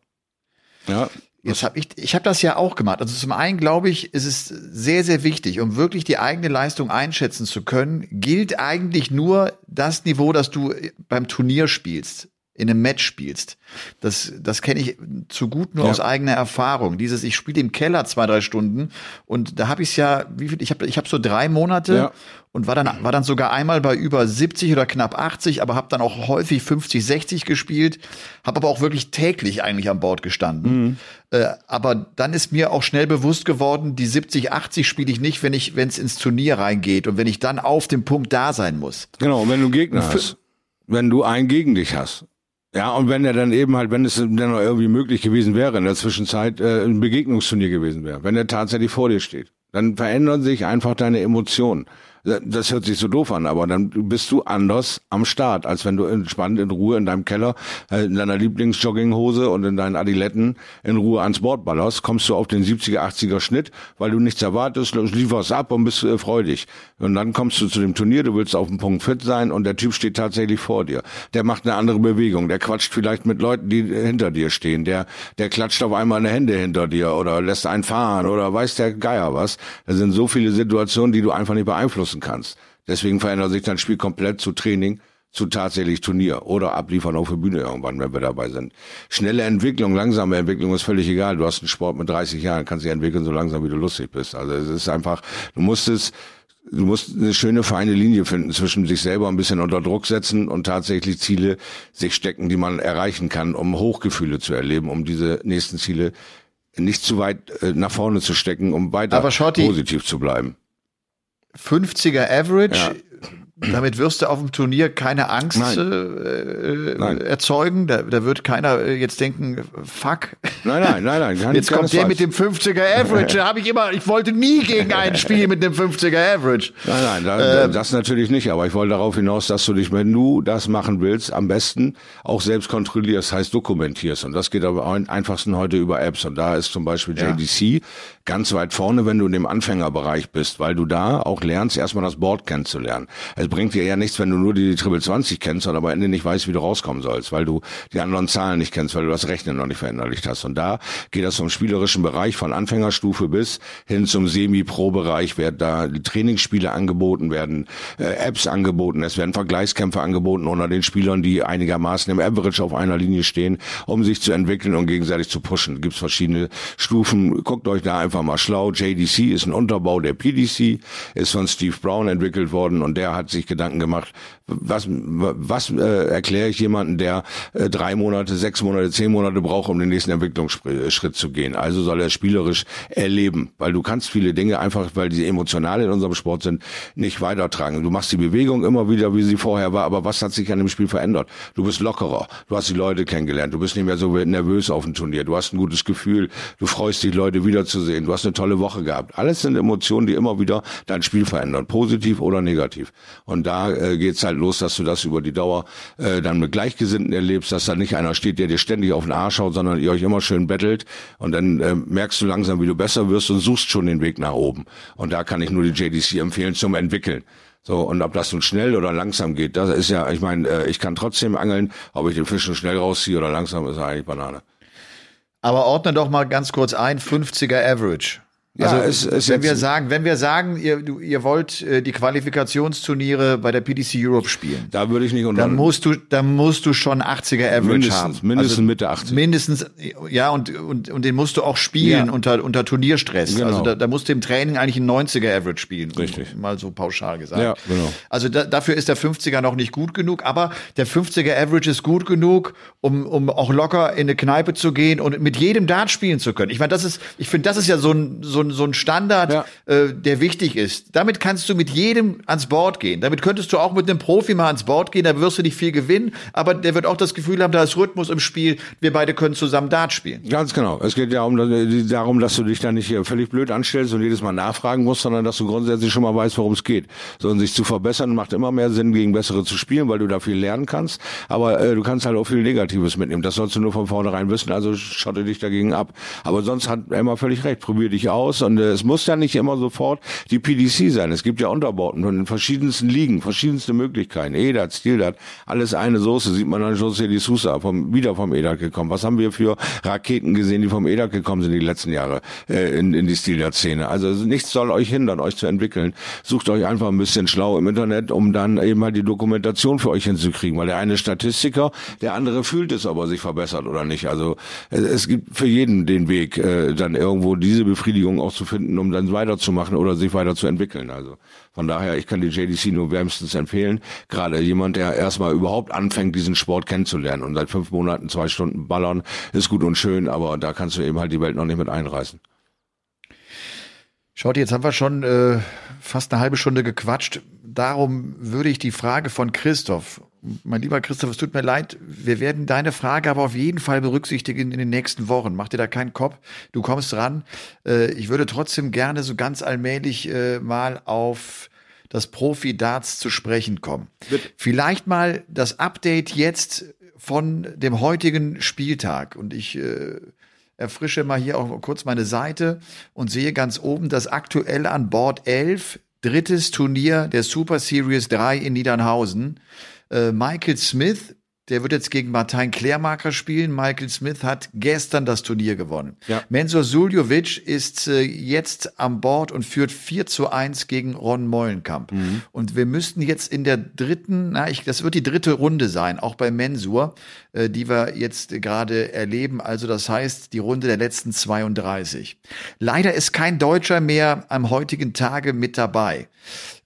Ja. Jetzt habe ich, ich habe das ja auch gemacht. Also zum einen glaube ich, ist es sehr, sehr wichtig, um wirklich die eigene Leistung einschätzen zu können, gilt eigentlich nur das Niveau, das du beim Turnier spielst in einem Match spielst. Das, das kenne ich zu gut nur ja. aus eigener Erfahrung. Dieses, ich spiele im Keller zwei, drei Stunden und da habe ich es ja, wie viel, ich habe ich hab so drei Monate ja. und war dann, war dann sogar einmal bei über 70 oder knapp 80, aber habe dann auch häufig 50, 60 gespielt, habe aber auch wirklich täglich eigentlich an Bord gestanden. Mhm. Äh, aber dann ist mir auch schnell bewusst geworden, die 70, 80 spiele ich nicht, wenn ich, wenn es ins Turnier reingeht und wenn ich dann auf dem Punkt da sein muss. Genau, wenn du Gegner hast. Wenn du einen gegen dich hast. Ja, und wenn er dann eben halt, wenn es dann noch irgendwie möglich gewesen wäre, in der Zwischenzeit äh, ein Begegnungsturnier gewesen wäre, wenn er tatsächlich vor dir steht, dann verändern sich einfach deine Emotionen das hört sich so doof an, aber dann bist du anders am Start, als wenn du entspannt in Ruhe in deinem Keller, äh, in deiner Lieblingsjogginghose und in deinen Adiletten in Ruhe ans Board ballerst, kommst du auf den 70er, 80er Schnitt, weil du nichts erwartest, lieferst ab und bist äh, freudig. Und dann kommst du zu dem Turnier, du willst auf dem Punkt fit sein und der Typ steht tatsächlich vor dir. Der macht eine andere Bewegung, der quatscht vielleicht mit Leuten, die hinter dir stehen, der, der klatscht auf einmal eine Hände hinter dir oder lässt einen fahren oder weiß der Geier was. Das sind so viele Situationen, die du einfach nicht beeinflussen beeinflussen kannst. Deswegen verändert sich dein Spiel komplett zu Training, zu tatsächlich Turnier oder abliefern auf der Bühne irgendwann, wenn wir dabei sind. Schnelle Entwicklung, langsame Entwicklung ist völlig egal. Du hast einen Sport mit 30 Jahren, kannst dich entwickeln so langsam, wie du lustig bist. Also es ist einfach, du musst es, du musst eine schöne feine Linie finden zwischen sich selber ein bisschen unter Druck setzen und tatsächlich Ziele sich stecken, die man erreichen kann, um Hochgefühle zu erleben, um diese nächsten Ziele nicht zu weit äh, nach vorne zu stecken, um weiter positiv zu bleiben. 50er Average. Damit wirst du auf dem Turnier keine Angst Nein. Äh, Nein. erzeugen. Da, da wird keiner äh, jetzt denken, fuck. Nein, nein, nein, nein. Kann, jetzt kommt der mit dem 50er Average. Da habe ich immer, ich wollte nie gegen einen spielen mit dem 50er Average. Nein, nein, da, äh, das natürlich nicht. Aber ich wollte darauf hinaus, dass du dich, wenn du das machen willst, am besten auch selbst kontrollierst, heißt dokumentierst. Und das geht aber am einfachsten heute über Apps. Und da ist zum Beispiel JDC ja. ganz weit vorne, wenn du in dem Anfängerbereich bist, weil du da auch lernst, erstmal das Board kennenzulernen. Es bringt dir ja nichts, wenn du nur die Triple 20 kennst und am Ende nicht weißt, wie du rauskommen sollst, weil du die anderen Zahlen nicht kennst, weil du das Rechnen noch nicht verinnerlicht hast. Und da geht das vom spielerischen Bereich von Anfängerstufe bis hin zum Semi-Pro-Bereich, werden da Trainingsspiele angeboten, werden äh, Apps angeboten, es werden Vergleichskämpfe angeboten unter den Spielern, die einigermaßen im Average auf einer Linie stehen, um sich zu entwickeln und gegenseitig zu pushen. Gibt verschiedene Stufen. Guckt euch da einfach mal schlau. JDC ist ein Unterbau der PDC, ist von Steve Brown entwickelt worden und der hat sich sich Gedanken gemacht, was, was äh, erkläre ich jemanden, der äh, drei Monate, sechs Monate, zehn Monate braucht, um den nächsten Entwicklungsschritt zu gehen. Also soll er spielerisch erleben, weil du kannst viele Dinge einfach, weil die emotional in unserem Sport sind, nicht weitertragen. Du machst die Bewegung immer wieder, wie sie vorher war, aber was hat sich an dem Spiel verändert? Du bist lockerer, du hast die Leute kennengelernt, du bist nicht mehr so nervös auf dem Turnier, du hast ein gutes Gefühl, du freust dich, Leute wiederzusehen, du hast eine tolle Woche gehabt. Alles sind Emotionen, die immer wieder dein Spiel verändern, positiv oder negativ. Und da äh, geht's halt los, dass du das über die Dauer äh, dann mit Gleichgesinnten erlebst, dass da nicht einer steht, der dir ständig auf den Arsch schaut, sondern ihr euch immer schön bettelt und dann äh, merkst du langsam, wie du besser wirst und suchst schon den Weg nach oben. Und da kann ich nur die JDC empfehlen zum Entwickeln. So, und ob das nun schnell oder langsam geht, das ist ja, ich meine, äh, ich kann trotzdem angeln, ob ich den Fisch nun schnell rausziehe oder langsam, ist eigentlich Banane. Aber ordne doch mal ganz kurz ein, 50er Average. Ja, also, es, es wenn wir sagen, wenn wir sagen, ihr, ihr wollt äh, die Qualifikationsturniere bei der PDC Europe spielen, da würde ich nicht unter dann musst du, dann musst du schon 80er Average mindestens, haben, mindestens also Mitte 80, mindestens, ja und und und den musst du auch spielen ja. unter unter Turnierstress. Genau. Also da, da musst du im Training eigentlich ein 90er Average spielen, richtig, mal so pauschal gesagt. Ja, genau. Also da, dafür ist der 50er noch nicht gut genug, aber der 50er Average ist gut genug, um um auch locker in eine Kneipe zu gehen und mit jedem Dart spielen zu können. Ich meine, das ist, ich finde, das ist ja so ein so ein, so ein Standard ja. äh, der wichtig ist. Damit kannst du mit jedem ans Board gehen. Damit könntest du auch mit einem Profi mal ans Board gehen, da wirst du nicht viel gewinnen, aber der wird auch das Gefühl haben, da ist Rhythmus im Spiel, wir beide können zusammen Dart spielen. Ganz genau. Es geht ja um, darum, dass du dich da nicht hier völlig blöd anstellst und jedes Mal nachfragen musst, sondern dass du grundsätzlich schon mal weißt, worum es geht. So, und sich zu verbessern macht immer mehr Sinn, gegen bessere zu spielen, weil du da viel lernen kannst. Aber äh, du kannst halt auch viel Negatives mitnehmen. Das sollst du nur von vornherein wissen, also schotte dich dagegen ab. Aber sonst hat immer völlig recht. Probier dich aus und äh, es muss ja nicht immer sofort die PDC sein. Es gibt ja Unterbauten von den verschiedensten Ligen, verschiedenste Möglichkeiten. EDAT, Stildat, alles eine Soße. Sieht man dann schon José die Sousa vom, wieder vom EDAT gekommen. Was haben wir für Raketen gesehen, die vom EDAT gekommen sind die letzten Jahre äh, in, in die Stildat-Szene? Also nichts soll euch hindern, euch zu entwickeln. Sucht euch einfach ein bisschen schlau im Internet, um dann eben halt die Dokumentation für euch hinzukriegen. Weil der eine Statistiker, der andere fühlt es, ob er sich verbessert oder nicht. Also es gibt für jeden den Weg, äh, dann irgendwo diese Befriedigung auch zu finden, um dann weiterzumachen oder sich weiterzuentwickeln. Also von daher, ich kann die JDC nur wärmstens empfehlen. Gerade jemand, der erstmal überhaupt anfängt, diesen Sport kennenzulernen und seit fünf Monaten zwei Stunden ballern, ist gut und schön, aber da kannst du eben halt die Welt noch nicht mit einreißen. Schaut, jetzt haben wir schon äh, fast eine halbe Stunde gequatscht. Darum würde ich die Frage von Christoph, mein lieber Christoph, es tut mir leid, wir werden deine Frage aber auf jeden Fall berücksichtigen in den nächsten Wochen. Mach dir da keinen Kopf, du kommst ran. Äh, ich würde trotzdem gerne so ganz allmählich äh, mal auf das Profi-Darts zu sprechen kommen. Bitte. Vielleicht mal das Update jetzt von dem heutigen Spieltag. Und ich äh, erfrische mal hier auch kurz meine Seite und sehe ganz oben, dass aktuell an Bord 11, drittes Turnier der Super Series 3 in Niedernhausen. Äh, Michael Smith der wird jetzt gegen Martin Klärmarker spielen. Michael Smith hat gestern das Turnier gewonnen. Ja. Mensur Suljovic ist äh, jetzt an Bord und führt 4 zu 1 gegen Ron Meulenkamp. Mhm. Und wir müssten jetzt in der dritten, na, ich, das wird die dritte Runde sein, auch bei Mensur, äh, die wir jetzt gerade erleben. Also das heißt, die Runde der letzten 32. Leider ist kein Deutscher mehr am heutigen Tage mit dabei.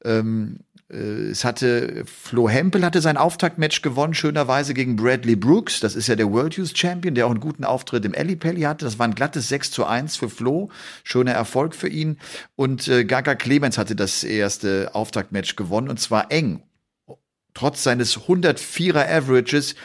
Ähm, äh, es hatte Flo Hempel hatte sein Auftaktmatch gewonnen, schönerweise gegen Bradley Brooks. Das ist ja der World Youth Champion, der auch einen guten Auftritt im Pelli hatte. Das war ein glattes 6 zu 1 für Flo. Schöner Erfolg für ihn. Und äh, Gaga Clemens hatte das erste Auftaktmatch gewonnen und zwar eng. Trotz seines 104er Averages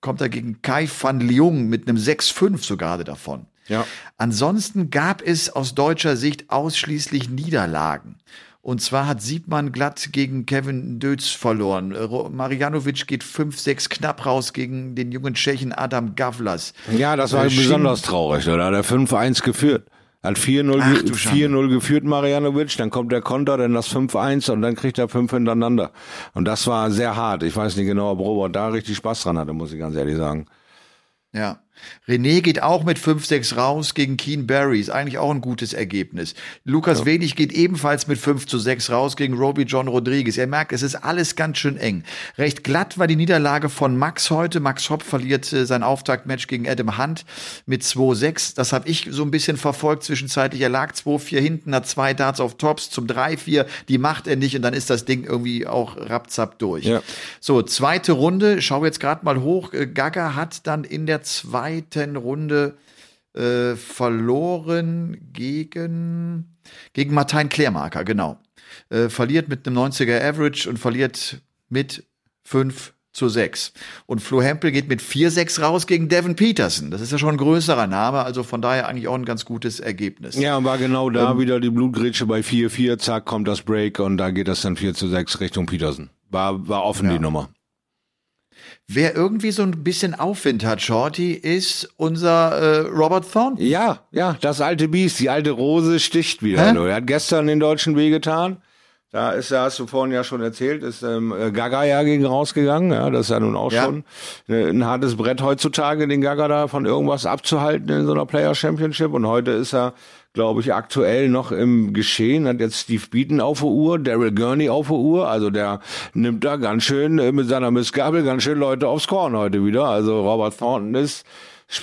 kommt er gegen Kai van Leung mit einem 6-5 so gerade davon. Ja. Ansonsten gab es aus deutscher Sicht ausschließlich Niederlagen. Und zwar hat Siebmann glatt gegen Kevin Dötz verloren. Marianovic geht 5-6 knapp raus gegen den jungen Tschechen Adam Gavlas. Ja, das war äh, besonders traurig, oder? Der 5-1 geführt. Hat 4-0 geführt Marianovic, dann kommt der Konter, dann das 5-1 und dann kriegt er fünf hintereinander. Und das war sehr hart. Ich weiß nicht genau, ob Robert da richtig Spaß dran hatte, muss ich ganz ehrlich sagen. Ja. René geht auch mit 5-6 raus gegen Keen Barry. Ist eigentlich auch ein gutes Ergebnis. Lukas ja. Wenig geht ebenfalls mit 5 zu 6 raus gegen Roby John Rodriguez. Er merkt, es ist alles ganz schön eng. Recht glatt war die Niederlage von Max heute. Max Hopp verliert äh, sein Auftaktmatch gegen Adam Hunt mit 2-6. Das habe ich so ein bisschen verfolgt zwischenzeitlich. Er lag 2-4 hinten, hat zwei Darts auf Tops zum 3-4. Die macht er nicht und dann ist das Ding irgendwie auch rapzapp durch. Ja. So, zweite Runde. Schau jetzt gerade mal hoch. Äh, Gaga hat dann in der zweiten zweiten Runde äh, verloren gegen, gegen Martin Klärmarker, genau. Äh, verliert mit einem 90er Average und verliert mit 5 zu 6. Und Flo Hempel geht mit 4-6 raus gegen Devin Peterson. Das ist ja schon ein größerer Name, also von daher eigentlich auch ein ganz gutes Ergebnis. Ja, und war genau da ähm, wieder die Blutgrätsche bei 4-4, zack, kommt das Break und da geht das dann 4 zu 6 Richtung Peterson. War, war offen ja. die Nummer. Wer irgendwie so ein bisschen Aufwind hat, Shorty, ist unser äh, Robert Thornton. Ja, ja, das alte Biest, die alte Rose sticht wieder. Er hat gestern den Deutschen wehgetan. Da ist, da hast du vorhin ja schon erzählt, ist ähm, Gaga ja gegen rausgegangen. Ja, das ist ja nun auch Ja. schon äh, ein hartes Brett heutzutage, den Gaga da von irgendwas abzuhalten in so einer Player Championship. Und heute ist er, glaube ich, aktuell noch im Geschehen. Hat jetzt Steve Beaton auf der Uhr, Daryl Gurney auf der Uhr. Also der nimmt da ganz schön äh, mit seiner Missgabel ganz schön Leute aufs Korn heute wieder. Also Robert Thornton ist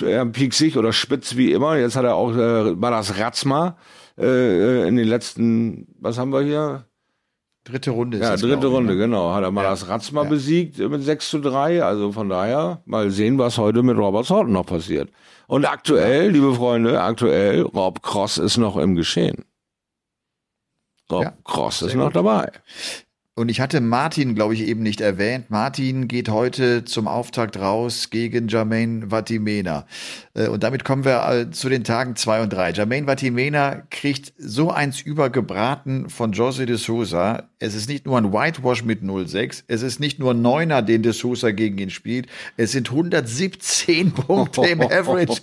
äh, pieksig oder spitz wie immer. Jetzt hat er auch, äh, war das Ratzma äh, äh, in den letzten, was haben wir hier? Dritte Runde ist Ja, das, dritte glaub ich, Runde, ne? genau. Hat er mal das Ratzma besiegt mit 6 zu 3. Also von daher, mal sehen, was heute mit Robert Thornton noch passiert. Und aktuell, liebe Freunde, aktuell, Rob Cross ist noch im Geschehen. Rob Ja, Cross ist noch gut. dabei. Und ich hatte Martin, glaube ich, eben nicht erwähnt. Martin geht heute zum Auftakt raus gegen Jermaine Vatimena. Äh, Und damit kommen wir äh, zu den Tagen zwei und drei. Jermaine Vatimena kriegt so eins übergebraten von José de Sousa. Es ist nicht nur ein Whitewash mit 0,6. Es ist nicht nur ein Neuner, den de Sousa gegen ihn spielt. Es sind 117 Punkte im Average.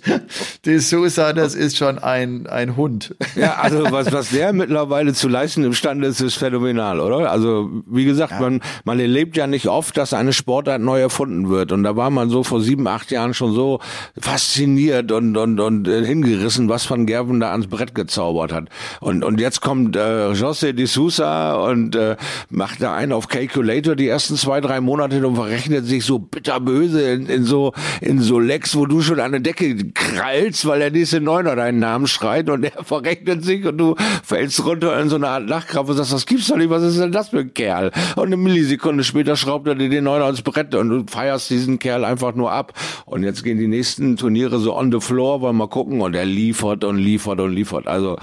De Sousa, das ist schon ein, ein Hund. Ja, also was, was der mittlerweile zu leisten imstande ist, ist phänomenal, oder? Also, wie gesagt, man, man erlebt ja nicht oft, dass eine Sportart neu erfunden wird. Und da war man so vor sieben, acht Jahren schon so fasziniert und, und, und äh, hingerissen, was Van Gerven da ans Brett gezaubert hat. Und, und jetzt kommt äh, José de Sousa und äh, macht da einen auf Calculator die ersten zwei, drei Monate und verrechnet sich so bitterböse in, in so in so Lecks, wo du schon an der Decke krallst, weil der nächste Neuner deinen Namen schreit und er verrechnet sich und du fällst runter in so eine Art Lachkraft und sagst, das gibt's doch nicht, was ist denn das für ein Kerl? Und eine Millisekunde später schraubt er dir den Neuner ins Brett und du feierst diesen Kerl einfach nur ab. Und jetzt gehen die nächsten Turniere so on the floor, wollen mal gucken und er liefert und liefert und liefert. Also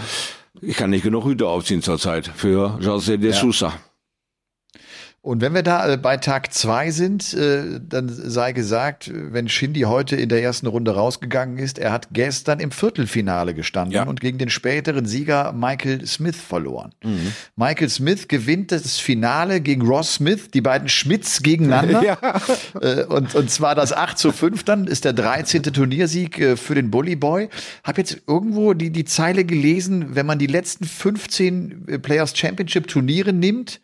ich kann nicht genug Hüte aufziehen zurzeit für José de Sousa. Und wenn wir da äh, bei Tag zwei sind, äh, dann sei gesagt, wenn Shindy heute in der ersten Runde rausgegangen ist, er hat gestern im Viertelfinale gestanden Ja. und gegen den späteren Sieger Michael Smith verloren. Mhm. Michael Smith gewinnt das Finale gegen Ross Smith, die beiden Schmitz gegeneinander. Äh, und, und zwar das 8 zu 5 dann, ist der 13. Turniersieg für den Bully Boy. Hab jetzt irgendwo die, die Zeile gelesen, wenn man die letzten 15 äh, Players Championship Turniere nimmt,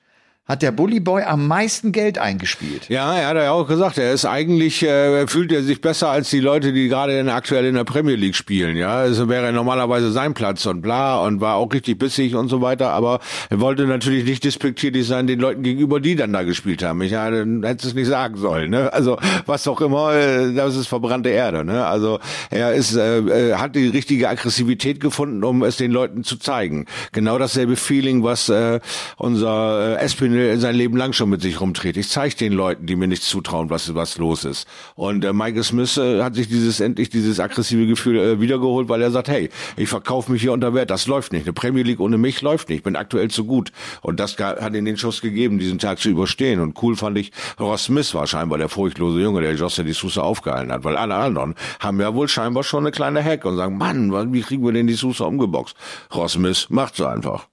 hat der Bully Boy am meisten Geld eingespielt. Ja, er hat ja auch gesagt, er ist eigentlich, äh, fühlt er sich besser als die Leute, die gerade in, aktuell in der Premier League spielen. Ja, also wäre normalerweise sein Platz und bla und war auch richtig bissig und so weiter. Aber er wollte natürlich nicht despektierlich sein den Leuten gegenüber, die dann da gespielt haben. Ich ja, dann hätte es nicht sagen sollen. Ne? Also was auch immer, äh, das ist verbrannte Erde. Ne? Also er ist, äh, äh, hat die richtige Aggressivität gefunden, um es den Leuten zu zeigen. Genau dasselbe Feeling, was äh, unser äh, Espinel sein Leben lang schon mit sich rumträgt. Ich zeige den Leuten, die mir nichts zutrauen, was was los ist. Und äh, Michael Smith äh, hat sich dieses endlich dieses aggressive Gefühl äh, wiedergeholt, weil er sagt, hey, ich verkaufe mich hier unter Wert, das läuft nicht. Eine Premier League ohne mich läuft nicht. Ich bin aktuell zu gut. Und das hat ihn den Schuss gegeben, diesen Tag zu überstehen. Und cool fand ich, Ross Smith war scheinbar der furchtlose Junge, der José de Sousa aufgehalten hat, weil alle anderen haben ja wohl scheinbar schon eine kleine Hack und sagen, Mann, wie kriegen wir denn die Sousa umgeboxt? Ross Smith macht's einfach.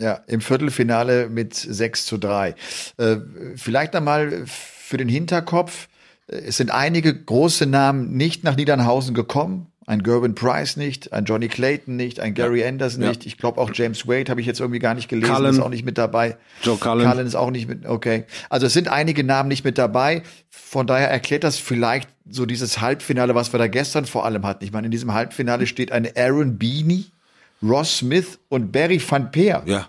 Ja, im Viertelfinale mit 6 zu 3. Äh, vielleicht einmal für den Hinterkopf. Es sind einige große Namen nicht nach Niedernhausen gekommen. Ein Gervin Price nicht, ein Johnny Clayton nicht, ein Gary Anderson Ja. nicht. Ich glaube auch James Wade habe ich jetzt irgendwie gar nicht gelesen, Cullen. ist auch nicht mit dabei. Joe Cullen. Cullen ist auch nicht mit, okay. Also es sind einige Namen nicht mit dabei. Von daher erklärt das vielleicht so dieses Halbfinale, was wir da gestern vor allem hatten. Ich meine, in diesem Halbfinale steht eine Aaron Beanie, Ross Smith und Barry van Peer. Ja.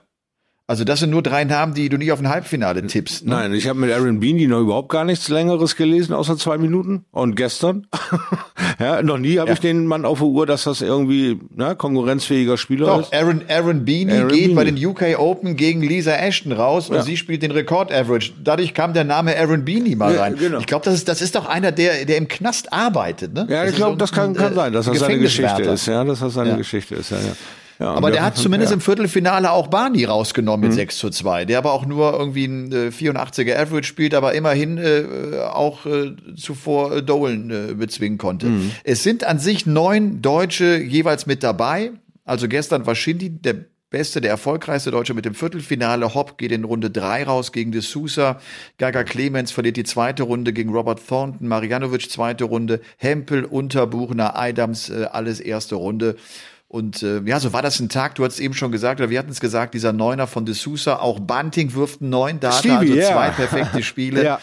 Also das sind nur drei Namen, die du nicht auf ein Halbfinale tippst. Ne? Nein, ich habe mit Aaron Beanie noch überhaupt gar nichts Längeres gelesen, außer zwei Minuten. Und gestern, ja, noch nie habe ich den Mann auf der Uhr, dass das irgendwie ne, konkurrenzfähiger Spieler Doch, ist. Aaron, Aaron Beanie Aaron geht Beanie. bei den UK Open gegen Lisa Ashton raus und Ja. sie spielt den Rekord-Average. Dadurch kam der Name Aaron Beanie mal Ja, rein. genau. Ich glaube, das ist, das ist doch einer, der, der im Knast arbeitet. Ne? Ja, ich ist glaube, das kann, kann äh, sein, dass das seine Geschichte ist. Ja, dass das seine Ja. Geschichte ist. Ja, ja. Ja, Aber der hat zumindest ja. im Viertelfinale auch Barney rausgenommen Mhm. mit 6 zu 2. Der aber auch nur irgendwie ein äh, 84er Average spielt, aber immerhin äh, auch äh, zuvor äh, Dolan äh, bezwingen konnte. Mhm. Es sind an sich neun Deutsche jeweils mit dabei. Also gestern war Shindy der beste, der erfolgreichste Deutsche mit dem Viertelfinale. Hopp geht in Runde drei raus gegen De Sousa. Gaga Clemens verliert die zweite Runde gegen Robert Thornton. Marjanovic zweite Runde. Hempel, Unterbuchner, Adams, äh, alles erste Runde. Und äh, ja, so war das ein Tag, du hast eben schon gesagt, oder wir hatten es gesagt, dieser Neuner von De Sousa, auch Bunting wirft einen neuen Data, Stevie, also ja. zwei perfekte Spiele. Ja.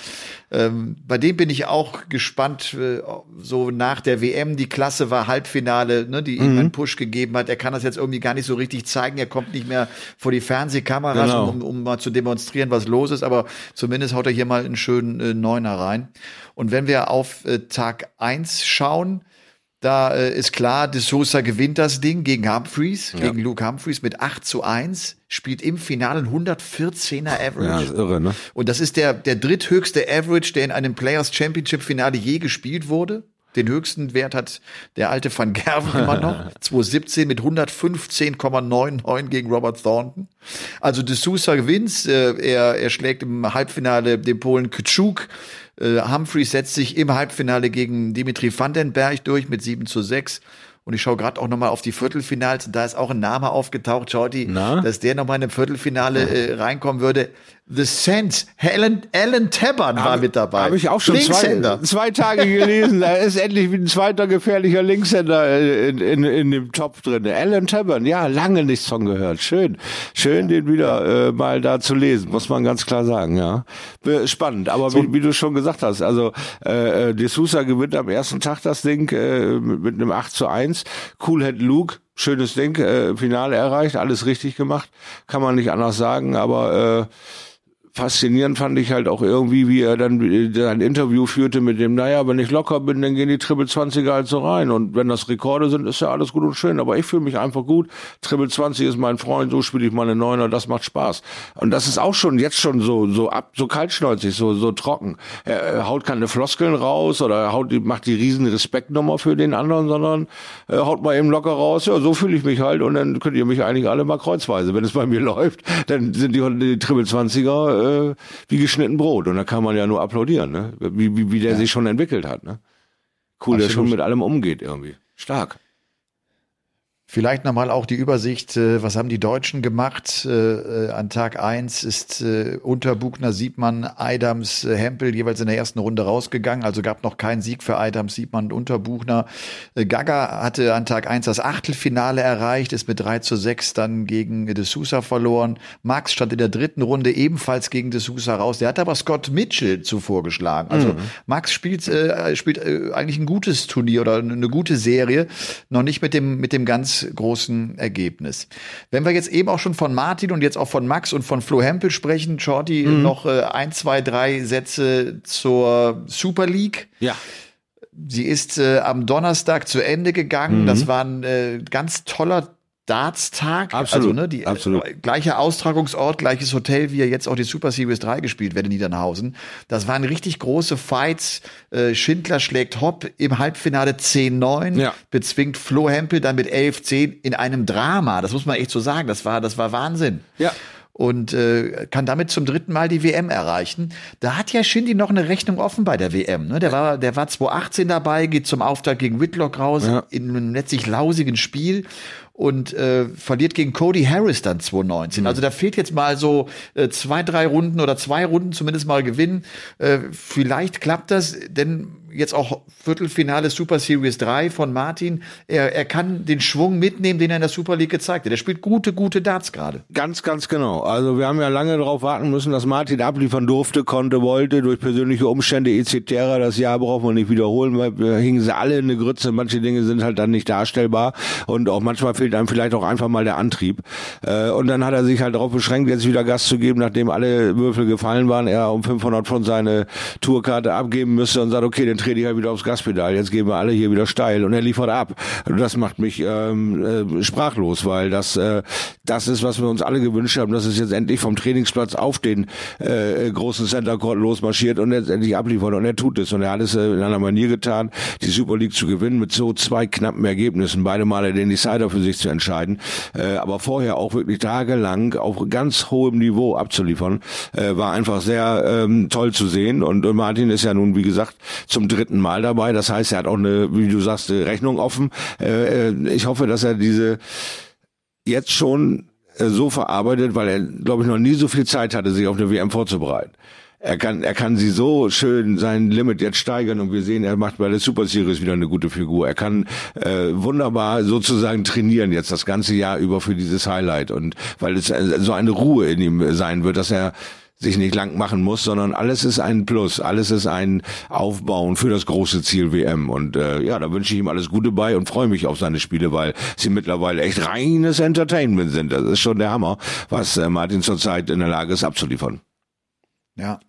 Ähm, bei dem bin ich auch gespannt, äh, so nach der WM, die Klasse war Halbfinale, ne, die ihm Mhm. einen Push gegeben hat. Er kann das jetzt irgendwie gar nicht so richtig zeigen. Er kommt nicht mehr vor die Fernsehkameras, Genau. um, um mal zu demonstrieren, was los ist. Aber zumindest haut er hier mal einen schönen äh, Neuner rein. Und wenn wir auf äh, Tag eins schauen, da äh, ist klar, De Sosa gewinnt das Ding gegen Humphreys, gegen Luke Humphreys mit 8 zu 1, spielt im Finale ein 114er Average. Ja, ist irre, ne? Und das ist der, der dritthöchste Average, der in einem Players Championship Finale je gespielt wurde. Den höchsten Wert hat der alte Van Gerven immer noch. 2017 mit 115,99 gegen Robert Thornton. Also De Sousa gewinnt. Äh, er, er schlägt im Halbfinale den Polen Kyczuk. Äh, Humphreys setzt sich im Halbfinale gegen Dimitri Vandenberg durch mit 7 zu 6. Und ich schaue gerade auch nochmal auf die Viertelfinals. Da ist auch ein Name aufgetaucht, Shorty, Na? dass der nochmal in einem Viertelfinale äh, reinkommen würde. The Saints, Alan, Alan Tabbern war mit dabei. Habe ich auch schon zwei, Linkshänder. zwei Tage gelesen. Da ist endlich wie ein zweiter gefährlicher Linkshänder äh, in, in, in dem Topf drin. Alan Tabern, ja, lange nichts von gehört. Schön, schön den wieder äh, mal da zu lesen, muss man ganz klar sagen, ja. Spannend, aber wie, wie du schon gesagt hast, also äh, äh, De Sousa gewinnt am ersten Tag das Ding äh, mit, mit einem 8 zu 1. Coolhead Luke, schönes Ding, äh, Finale erreicht, alles richtig gemacht, kann man nicht anders sagen, aber äh, faszinierend fand ich halt auch irgendwie, wie er dann äh, ein Interview führte mit dem, naja, wenn ich locker bin, dann gehen die Triple 20er halt so rein. Und wenn das Rekorde sind, ist ja alles gut und schön. Aber ich fühle mich einfach gut. Triple 20 ist mein Freund, so spiele ich meine Neuner, das macht Spaß. Und das ist auch schon jetzt schon so, so ab, so kaltschnäuzig, so, so trocken. Er, haut keine Floskeln raus oder er haut, macht die riesen Respektnummer für den anderen, sondern er haut mal eben locker raus, ja, so fühle ich mich halt und dann könnt ihr mich eigentlich alle mal kreuzweise. Wenn es bei mir läuft, dann sind die, die Triple 20er äh, wie geschnitten Brot und da kann man ja nur applaudieren, ne? wie, wie, wie der sich schon entwickelt hat. Ne? Cool, der Absolut. schon mit allem umgeht irgendwie. Stark. Vielleicht nochmal auch die Übersicht, äh, was haben die Deutschen gemacht? Äh, äh, an Tag eins ist unter Buchner, Siebmann, Adams, äh, Hempel jeweils in der ersten Runde rausgegangen. Also gab noch keinen Sieg für Adams, Siebmann und Unterbuchner. Gaga hatte an Tag eins das Achtelfinale erreicht, ist mit 3 zu 6 dann gegen De Sousa verloren. Max stand in der dritten Runde ebenfalls gegen De Sousa raus. Der hat aber Scott Mitchell zuvor geschlagen. Also Max spielt, äh, spielt äh, eigentlich ein gutes Turnier oder eine gute Serie, noch nicht mit dem, mit dem ganz großen Ergebnis. Wenn wir jetzt eben auch schon von Martin und jetzt auch von Max und von Flo Hempel sprechen, Shorty, noch äh, ein, zwei, drei Sätze zur Super League. Ja. Sie ist äh, am Donnerstag zu Ende gegangen. Mhm. Das war ein äh, ganz toller Dartstag. Absolut, Also, ne, die, absolut. Äh, gleicher Austragungsort, gleiches Hotel, wie ja jetzt auch die Super Series 3 gespielt wird in Niedernhausen. Das waren richtig große Fights. Äh, Schindler schlägt Hopp im Halbfinale 10-9, Ja. bezwingt Flo Hempel dann mit 11-10 in einem Drama. Das muss man echt so sagen. Das war, das war Wahnsinn Ja. Und äh, kann damit zum dritten Mal die WM erreichen. Da hat ja Shindy noch eine Rechnung offen bei der WM. Ne? Der war, der war 2018 dabei, geht zum Auftakt gegen Whitlock raus Ja. in einem letztlich lausigen Spiel und äh, verliert gegen Cody Harris dann 2019. Mhm. Also da fehlt jetzt mal so äh, zwei, drei Runden oder zwei Runden zumindest mal gewinnen. Äh, vielleicht klappt das, denn jetzt auch Viertelfinale Super Series 3 von Martin. Er, er kann den Schwung mitnehmen, den er in der Super League gezeigt hat. Er spielt gute, gute Darts gerade. Ganz, ganz genau. Also wir haben ja lange darauf warten müssen, dass Martin abliefern durfte, konnte, wollte, durch persönliche Umstände etc. Das Jahr braucht man nicht wiederholen, weil wir hingen sie alle in eine Grütze. Manche Dinge sind halt dann nicht darstellbar und auch manchmal fehlt einem vielleicht auch einfach mal der Antrieb. Äh, Und dann hat er sich halt darauf beschränkt, jetzt wieder Gas zu geben, nachdem alle Würfel gefallen waren, er um 500 Pfund seine Tourkarte abgeben müsste und sagt, okay, dann trete ich halt wieder aufs Gaspedal, jetzt gehen wir alle hier wieder steil und er liefert ab. Das macht mich ähm, äh, sprachlos, weil das äh, das ist, was wir uns alle gewünscht haben, dass es jetzt endlich vom Trainingsplatz auf den äh, großen Center Court losmarschiert und letztendlich abliefert. Und er tut es. Und er hat es äh, in einer Manier getan, die Super League zu gewinnen mit so zwei knappen Ergebnissen, beide Male den Decider für sich zu entscheiden, äh, aber vorher auch wirklich tagelang auf ganz hohem Niveau abzuliefern, äh, war einfach sehr ähm, toll zu sehen. Und, und Martin ist ja nun, wie gesagt, zum dritten Mal dabei, das heißt, er hat auch eine, wie du sagst, Rechnung offen. Äh, äh, ich hoffe, dass er diese jetzt schon äh, so verarbeitet, weil er, glaube ich, noch nie so viel Zeit hatte, sich auf eine WM vorzubereiten. er kann, er kann sie so schön sein Limit jetzt steigern und wir sehen, er macht bei der Super Series wieder eine gute Figur. Er kann äh, wunderbar sozusagen trainieren jetzt das ganze Jahr über für dieses Highlight und weil es so eine Ruhe in ihm sein wird, dass er sich nicht lang machen muss, sondern alles ist ein Plus, alles ist ein Aufbauen für das große Ziel WM. Und äh, ja, da wünsche ich ihm alles Gute bei und freue mich auf seine Spiele, weil sie mittlerweile echt reines Entertainment sind. Das ist schon der Hammer, was äh, Martin zurzeit in der Lage ist abzuliefern. Ja,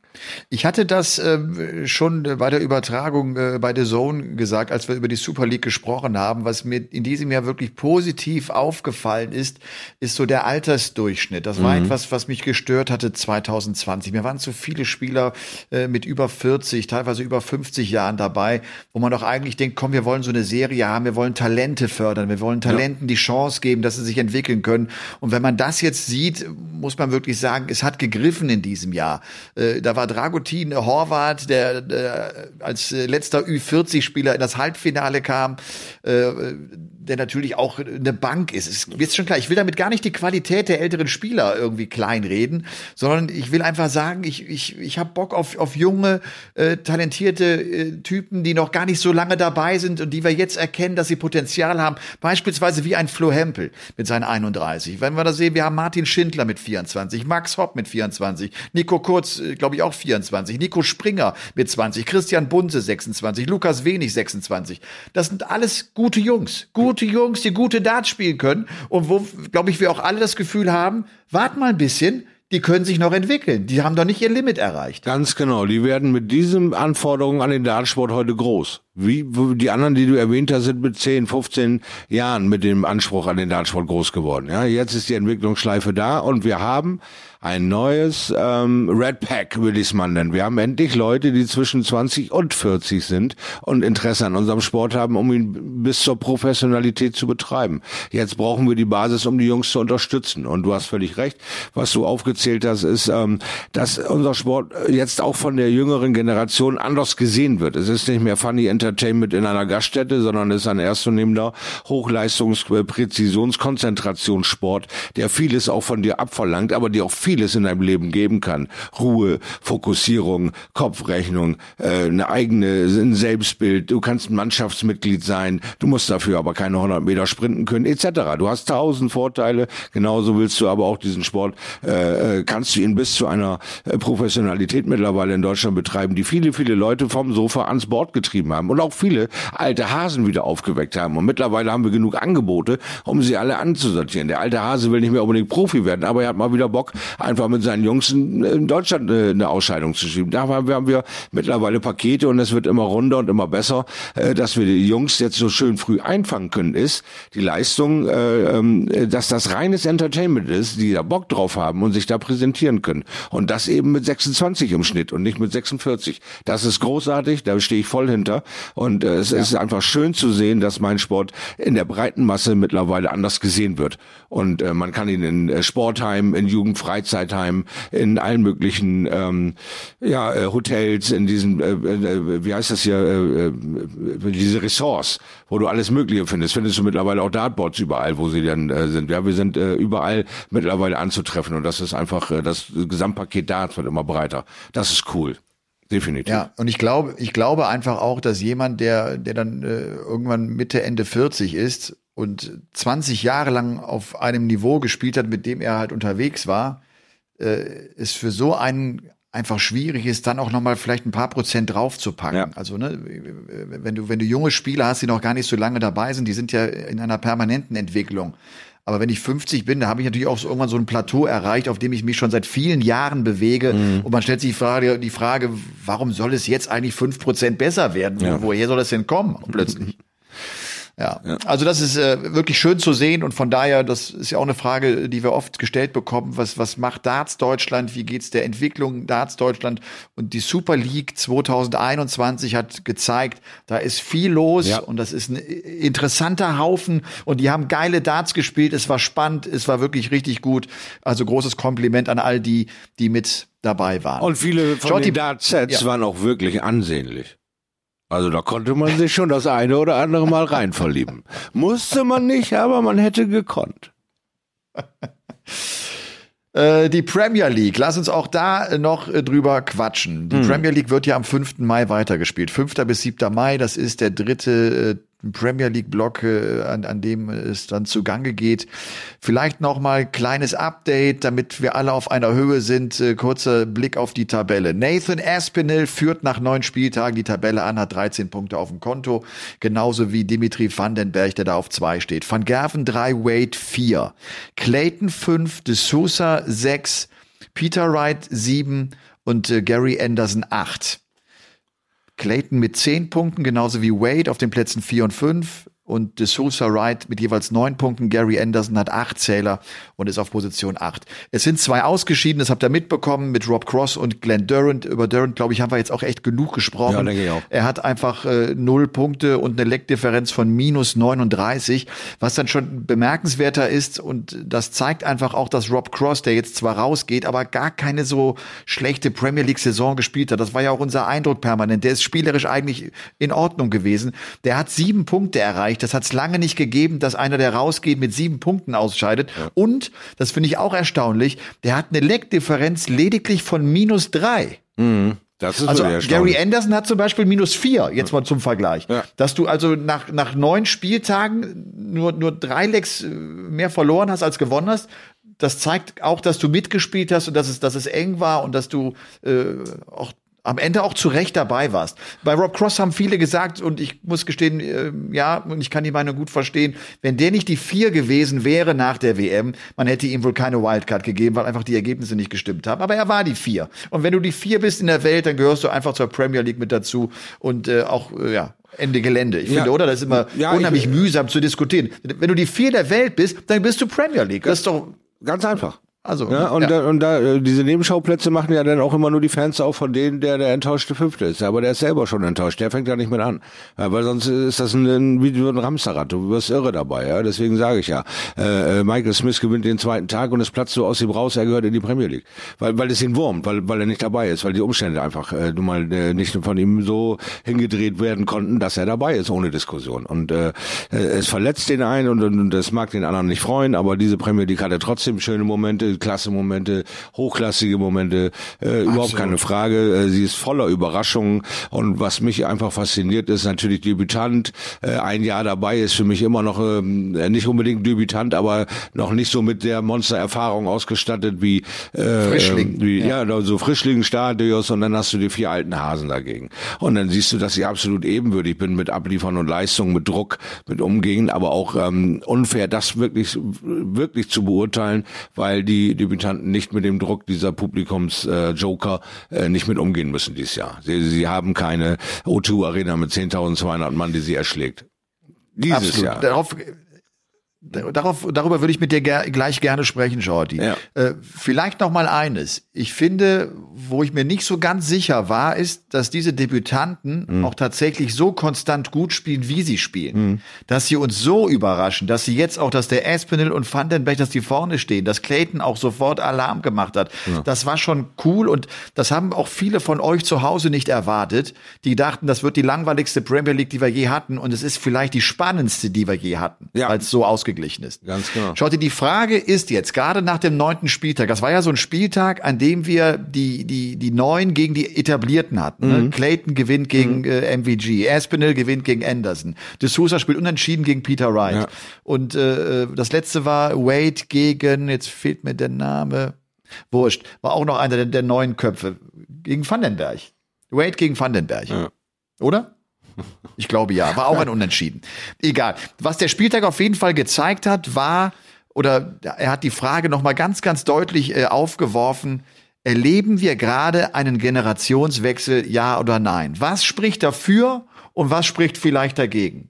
ich hatte das äh, schon bei der Übertragung äh, bei The Zone gesagt, als wir über die Super League gesprochen haben. Was mir in diesem Jahr wirklich positiv aufgefallen ist, ist so der Altersdurchschnitt. Das war mhm. etwas, was mich gestört hatte 2020. Mir waren zu viele Spieler äh, mit über 40, teilweise über 50 Jahren dabei, wo man doch eigentlich denkt, komm, wir wollen so eine Serie haben, wir wollen Talente fördern, wir wollen Talenten ja. die Chance geben, dass sie sich entwickeln können. Und wenn man das jetzt sieht, muss man wirklich sagen, es hat gegriffen in diesem Jahr. Äh, da war Dragutin Horvath, der, der als letzter Ü40-Spieler in das Halbfinale kam, äh, der natürlich auch eine Bank ist. Es ist schon klar, ich will damit gar nicht die Qualität der älteren Spieler irgendwie kleinreden, sondern ich will einfach sagen, ich, ich, ich habe Bock auf, auf junge, äh, talentierte äh, Typen, die noch gar nicht so lange dabei sind und die wir jetzt erkennen, dass sie Potenzial haben. Beispielsweise wie ein Flo Hempel mit seinen 31. Wenn wir da sehen, wir haben Martin Schindler mit 24, Max Hopp mit 24, Nico Kurz, äh, glaube ich, auch 24, Nico Springer mit 20, Christian Bunse 26, Lukas Wenig 26. Das sind alles gute Jungs, gute gute Jungs, die gute Darts spielen können und wo, glaube ich, wir auch alle das Gefühl haben, wart mal ein bisschen, die können sich noch entwickeln. Die haben doch nicht ihr Limit erreicht. Ganz genau. Die werden mit diesen Anforderungen an den Dartsport heute groß. Wie die anderen, die du erwähnt hast, sind mit 10, 15 Jahren mit dem Anspruch an den Dartsport groß geworden. Ja, jetzt ist die Entwicklungsschleife da und wir haben ein neues ähm, Red Pack, will ich es mal nennen. Wir haben endlich Leute, die zwischen 20 und 40 sind und Interesse an unserem Sport haben, um ihn bis zur Professionalität zu betreiben. Jetzt brauchen wir die Basis, um die Jungs zu unterstützen. Und du hast völlig recht, was du aufgezählt hast, ist, ähm, dass unser Sport jetzt auch von der jüngeren Generation anders gesehen wird. Es ist nicht mehr Funny Entertainment in einer Gaststätte, sondern ist ein ernstzunehmender Hochleistungs-Präzisionskonzentrationssport, der vieles auch von dir abverlangt, aber dir auch vieles in deinem Leben geben kann. Ruhe, Fokussierung, Kopfrechnung, äh, eine eigene, ein Selbstbild. Du kannst ein Mannschaftsmitglied sein. Du musst dafür aber keine 100 Meter sprinten können, etc. Du hast tausend Vorteile. Genauso willst du aber auch diesen Sport, äh, äh, kannst du ihn bis zu einer äh, Professionalität mittlerweile in Deutschland betreiben, die viele, viele Leute vom Sofa ans Bord getrieben haben und auch viele alte Hasen wieder aufgeweckt haben. Und mittlerweile haben wir genug Angebote, um sie alle anzusortieren. Der alte Hase will nicht mehr unbedingt Profi werden, aber er hat mal wieder Bock, einfach mit seinen Jungs in Deutschland äh, eine Ausscheidung zu schieben. Da haben wir mittlerweile Pakete und es wird immer runder und immer besser, äh, dass wir die Jungs jetzt so schön früh einfangen können, ist die Leistung, äh, ähm, dass das reines Entertainment ist, die da Bock drauf haben und sich da präsentieren können. Und das eben mit 26 im Schnitt und nicht mit 46. Das ist großartig, da stehe ich voll hinter. Und äh, es ja. ist einfach schön zu sehen, dass mein Sport in der breiten Masse mittlerweile anders gesehen wird. Und äh, man kann ihn in äh, Sportheimen, in Jugendfreizeit Freizeitheim, in allen möglichen ähm, ja, äh, Hotels, in diesen, äh, äh, wie heißt das hier, äh, äh, diese Ressorts, wo du alles Mögliche findest. Findest du mittlerweile auch Dartboards überall, wo sie dann äh, sind. Ja, wir sind äh, überall mittlerweile anzutreffen und das ist einfach, äh, das Gesamtpaket Darts wird immer breiter. Das ist cool. Definitiv. Ja, und ich glaube, ich glaube einfach auch, dass jemand, der, der dann äh, irgendwann Mitte, Ende 40 ist und 20 Jahre lang auf einem Niveau gespielt hat, mit dem er halt unterwegs war, äh, es für so einen einfach schwierig ist, dann auch nochmal vielleicht ein paar Prozent draufzupacken. Ja. Also, ne, wenn du, wenn du junge Spieler hast, die noch gar nicht so lange dabei sind, die sind ja in einer permanenten Entwicklung. Aber wenn ich 50 bin, da habe ich natürlich auch so irgendwann so ein Plateau erreicht, auf dem ich mich schon seit vielen Jahren bewege. Mhm. Und man stellt sich die Frage, die Frage, warum soll es jetzt eigentlich fünf Prozent besser werden? Ja. Woher soll das denn kommen plötzlich? Ja. ja. Also das ist äh, wirklich schön zu sehen und von daher, das ist ja auch eine Frage, die wir oft gestellt bekommen, was, was macht Darts Deutschland, wie geht's der Entwicklung Darts Deutschland und die Super League 2021 hat gezeigt, da ist viel los ja. und das ist ein interessanter Haufen und die haben geile Darts gespielt, es war spannend, es war wirklich richtig gut, also großes Kompliment an all die, die mit dabei waren. Und viele von Schaut den Darts-Sets ja. waren auch wirklich ansehnlich. Also da konnte man sich schon das eine oder andere Mal rein verlieben. Musste man nicht, aber man hätte gekonnt. Äh, die Premier League, lass uns auch da noch äh, drüber quatschen. Die Premier League wird ja am 5. Mai weitergespielt. 5. bis 7. Mai, das ist der dritte äh, Premier League Block, äh, an, an dem es dann zugange geht. Vielleicht noch mal kleines Update, damit wir alle auf einer Höhe sind. Äh, kurzer Blick auf die Tabelle. Nathan Aspinall führt nach neun Spieltagen die Tabelle an, hat 13 Punkte auf dem Konto, genauso wie Dimitri Vandenberg, der da auf zwei steht. Van Gerven drei, Wade vier, Clayton fünf, De Sousa sechs, Peter Wright sieben und äh, Gary Anderson acht. Clayton mit 10 Punkten, genauso wie Wade auf den Plätzen 4 und 5 und De Sousa Wright mit jeweils neun Punkten. Gary Anderson hat acht Zähler und ist auf Position acht. Es sind zwei ausgeschieden, das habt ihr mitbekommen, mit Rob Cross und Glenn Durant. Über Durant, glaube ich, haben wir jetzt auch echt genug gesprochen. Ja, denke ich auch. Er hat einfach äh, null Punkte und eine Leckdifferenz von minus 39, was dann schon bemerkenswerter ist. Und das zeigt einfach auch, dass Rob Cross, der jetzt zwar rausgeht, aber gar keine so schlechte Premier League-Saison gespielt hat. Das war ja auch unser Eindruck permanent. Der ist spielerisch eigentlich in Ordnung gewesen. Der hat sieben Punkte erreicht. Das hat es lange nicht gegeben, dass einer, der rausgeht, mit sieben Punkten ausscheidet. Und, das finde ich auch erstaunlich, der hat eine Leckdifferenz lediglich von minus drei. Das ist Also Gary. Anderson hat zum Beispiel minus vier, jetzt mal zum Vergleich. Ja. Dass du also nach, nach neun Spieltagen nur, nur drei Lecks äh, mehr verloren hast als gewonnen hast, das zeigt auch, dass du mitgespielt hast und dass es, dass es eng war und dass du äh, auch am Ende auch zu Recht dabei warst. Bei Rob Cross haben viele gesagt, und ich muss gestehen, äh, ja, und ich kann die Meinung gut verstehen, wenn der nicht die vier gewesen wäre nach der WM, man hätte ihm wohl keine Wildcard gegeben, weil einfach die Ergebnisse nicht gestimmt haben. Aber er war die vier. Und wenn du die vier bist in der Welt, dann gehörst du einfach zur Premier League mit dazu und äh, auch, äh, ja, Ende Gelände. Ich Ja. finde, oder? Das ist immer Ja, ich- unheimlich mühsam zu diskutieren. Wenn du die vier der Welt bist, dann bist du Premier League. Das ist doch, Ganz einfach. Also. Ja, und, ja. Da, und da, äh, diese Nebenschauplätze machen ja dann auch immer nur die Fans auf von denen, der der enttäuschte Fünfte ist. Aber der ist selber schon enttäuscht. Der fängt ja nicht mit an. Ja, weil sonst ist das ein, wie ein Ramsterrad. Du wirst irre dabei. Ja? Deswegen sage ich ja, äh, äh, Michael Smith gewinnt den zweiten Tag und es platzt so aus ihm raus, er gehört in die Premier League. Weil, weil es ihn wurmt, weil, weil er nicht dabei ist, weil die Umstände einfach äh, nun mal äh, nicht von ihm so hingedreht werden konnten, dass er dabei ist, ohne Diskussion. Und äh, äh, es verletzt den einen und, und, und das mag den anderen nicht freuen, aber diese Premier League hatte trotzdem schöne Momente, klasse Momente, hochklassige Momente, äh, überhaupt keine Frage. Äh, sie ist voller Überraschungen und was mich einfach fasziniert ist natürlich Debütant, äh, ein Jahr dabei ist für mich immer noch ähm, nicht unbedingt Debütant, aber noch nicht so mit der Monstererfahrung ausgestattet wie äh, Frischling. wie, ja, da so Frischling-Stadios und dann hast du die vier alten Hasen dagegen. Und dann siehst du, dass ich absolut ebenbürtig bin mit Abliefern und Leistung, mit Druck, mit Umgehen, aber auch ähm, unfair, das wirklich, wirklich zu beurteilen, weil die Debütanten nicht mit dem Druck dieser Publikums-Joker äh, äh, nicht mit umgehen müssen dieses Jahr. Sie, sie haben keine O2-Arena mit 10.200 Mann, die sie erschlägt. Dieses Absolut. Jahr. Darauf, darauf, darüber würde ich mit dir ger gleich gerne sprechen, Shorty. Ja. Äh, vielleicht noch mal eines. Ich finde, wo ich mir nicht so ganz sicher war, ist, dass diese Debütanten Mhm. auch tatsächlich so konstant gut spielen, wie sie spielen. Dass sie uns so überraschen, dass sie jetzt auch, dass der Aspinall und Vandenberg, dass die vorne stehen, dass Clayton auch sofort Alarm gemacht hat. Das war schon cool und das haben auch viele von euch zu Hause nicht erwartet. Die dachten, das wird die langweiligste Premier League, die wir je hatten und es ist vielleicht die spannendste, die wir je hatten, Ja. es so ausgeglichen ist. Ganz genau. Schaut ihr, die Frage ist jetzt, gerade nach dem neunten Spieltag, das war ja so ein Spieltag, an dem wir die, die, die Neuen gegen die Etablierten hatten. Mhm. Ne? Clayton gewinnt gegen äh, MVG, Aspinall gewinnt gegen Anderson, De Sousa spielt unentschieden gegen Peter Wright. Ja. Und äh, das letzte war Wade gegen, jetzt fehlt mir der Name, wurscht, war auch noch einer der, der neuen Köpfe, gegen Vandenberg. Wade gegen Vandenberg. Ja. Oder? Ich glaube ja, war auch ein Unentschieden. Egal. Was der Spieltag auf jeden Fall gezeigt hat, war, oder er hat die Frage nochmal ganz, ganz deutlich äh, aufgeworfen, erleben wir gerade einen Generationswechsel, ja oder nein? Was spricht dafür und was spricht vielleicht dagegen?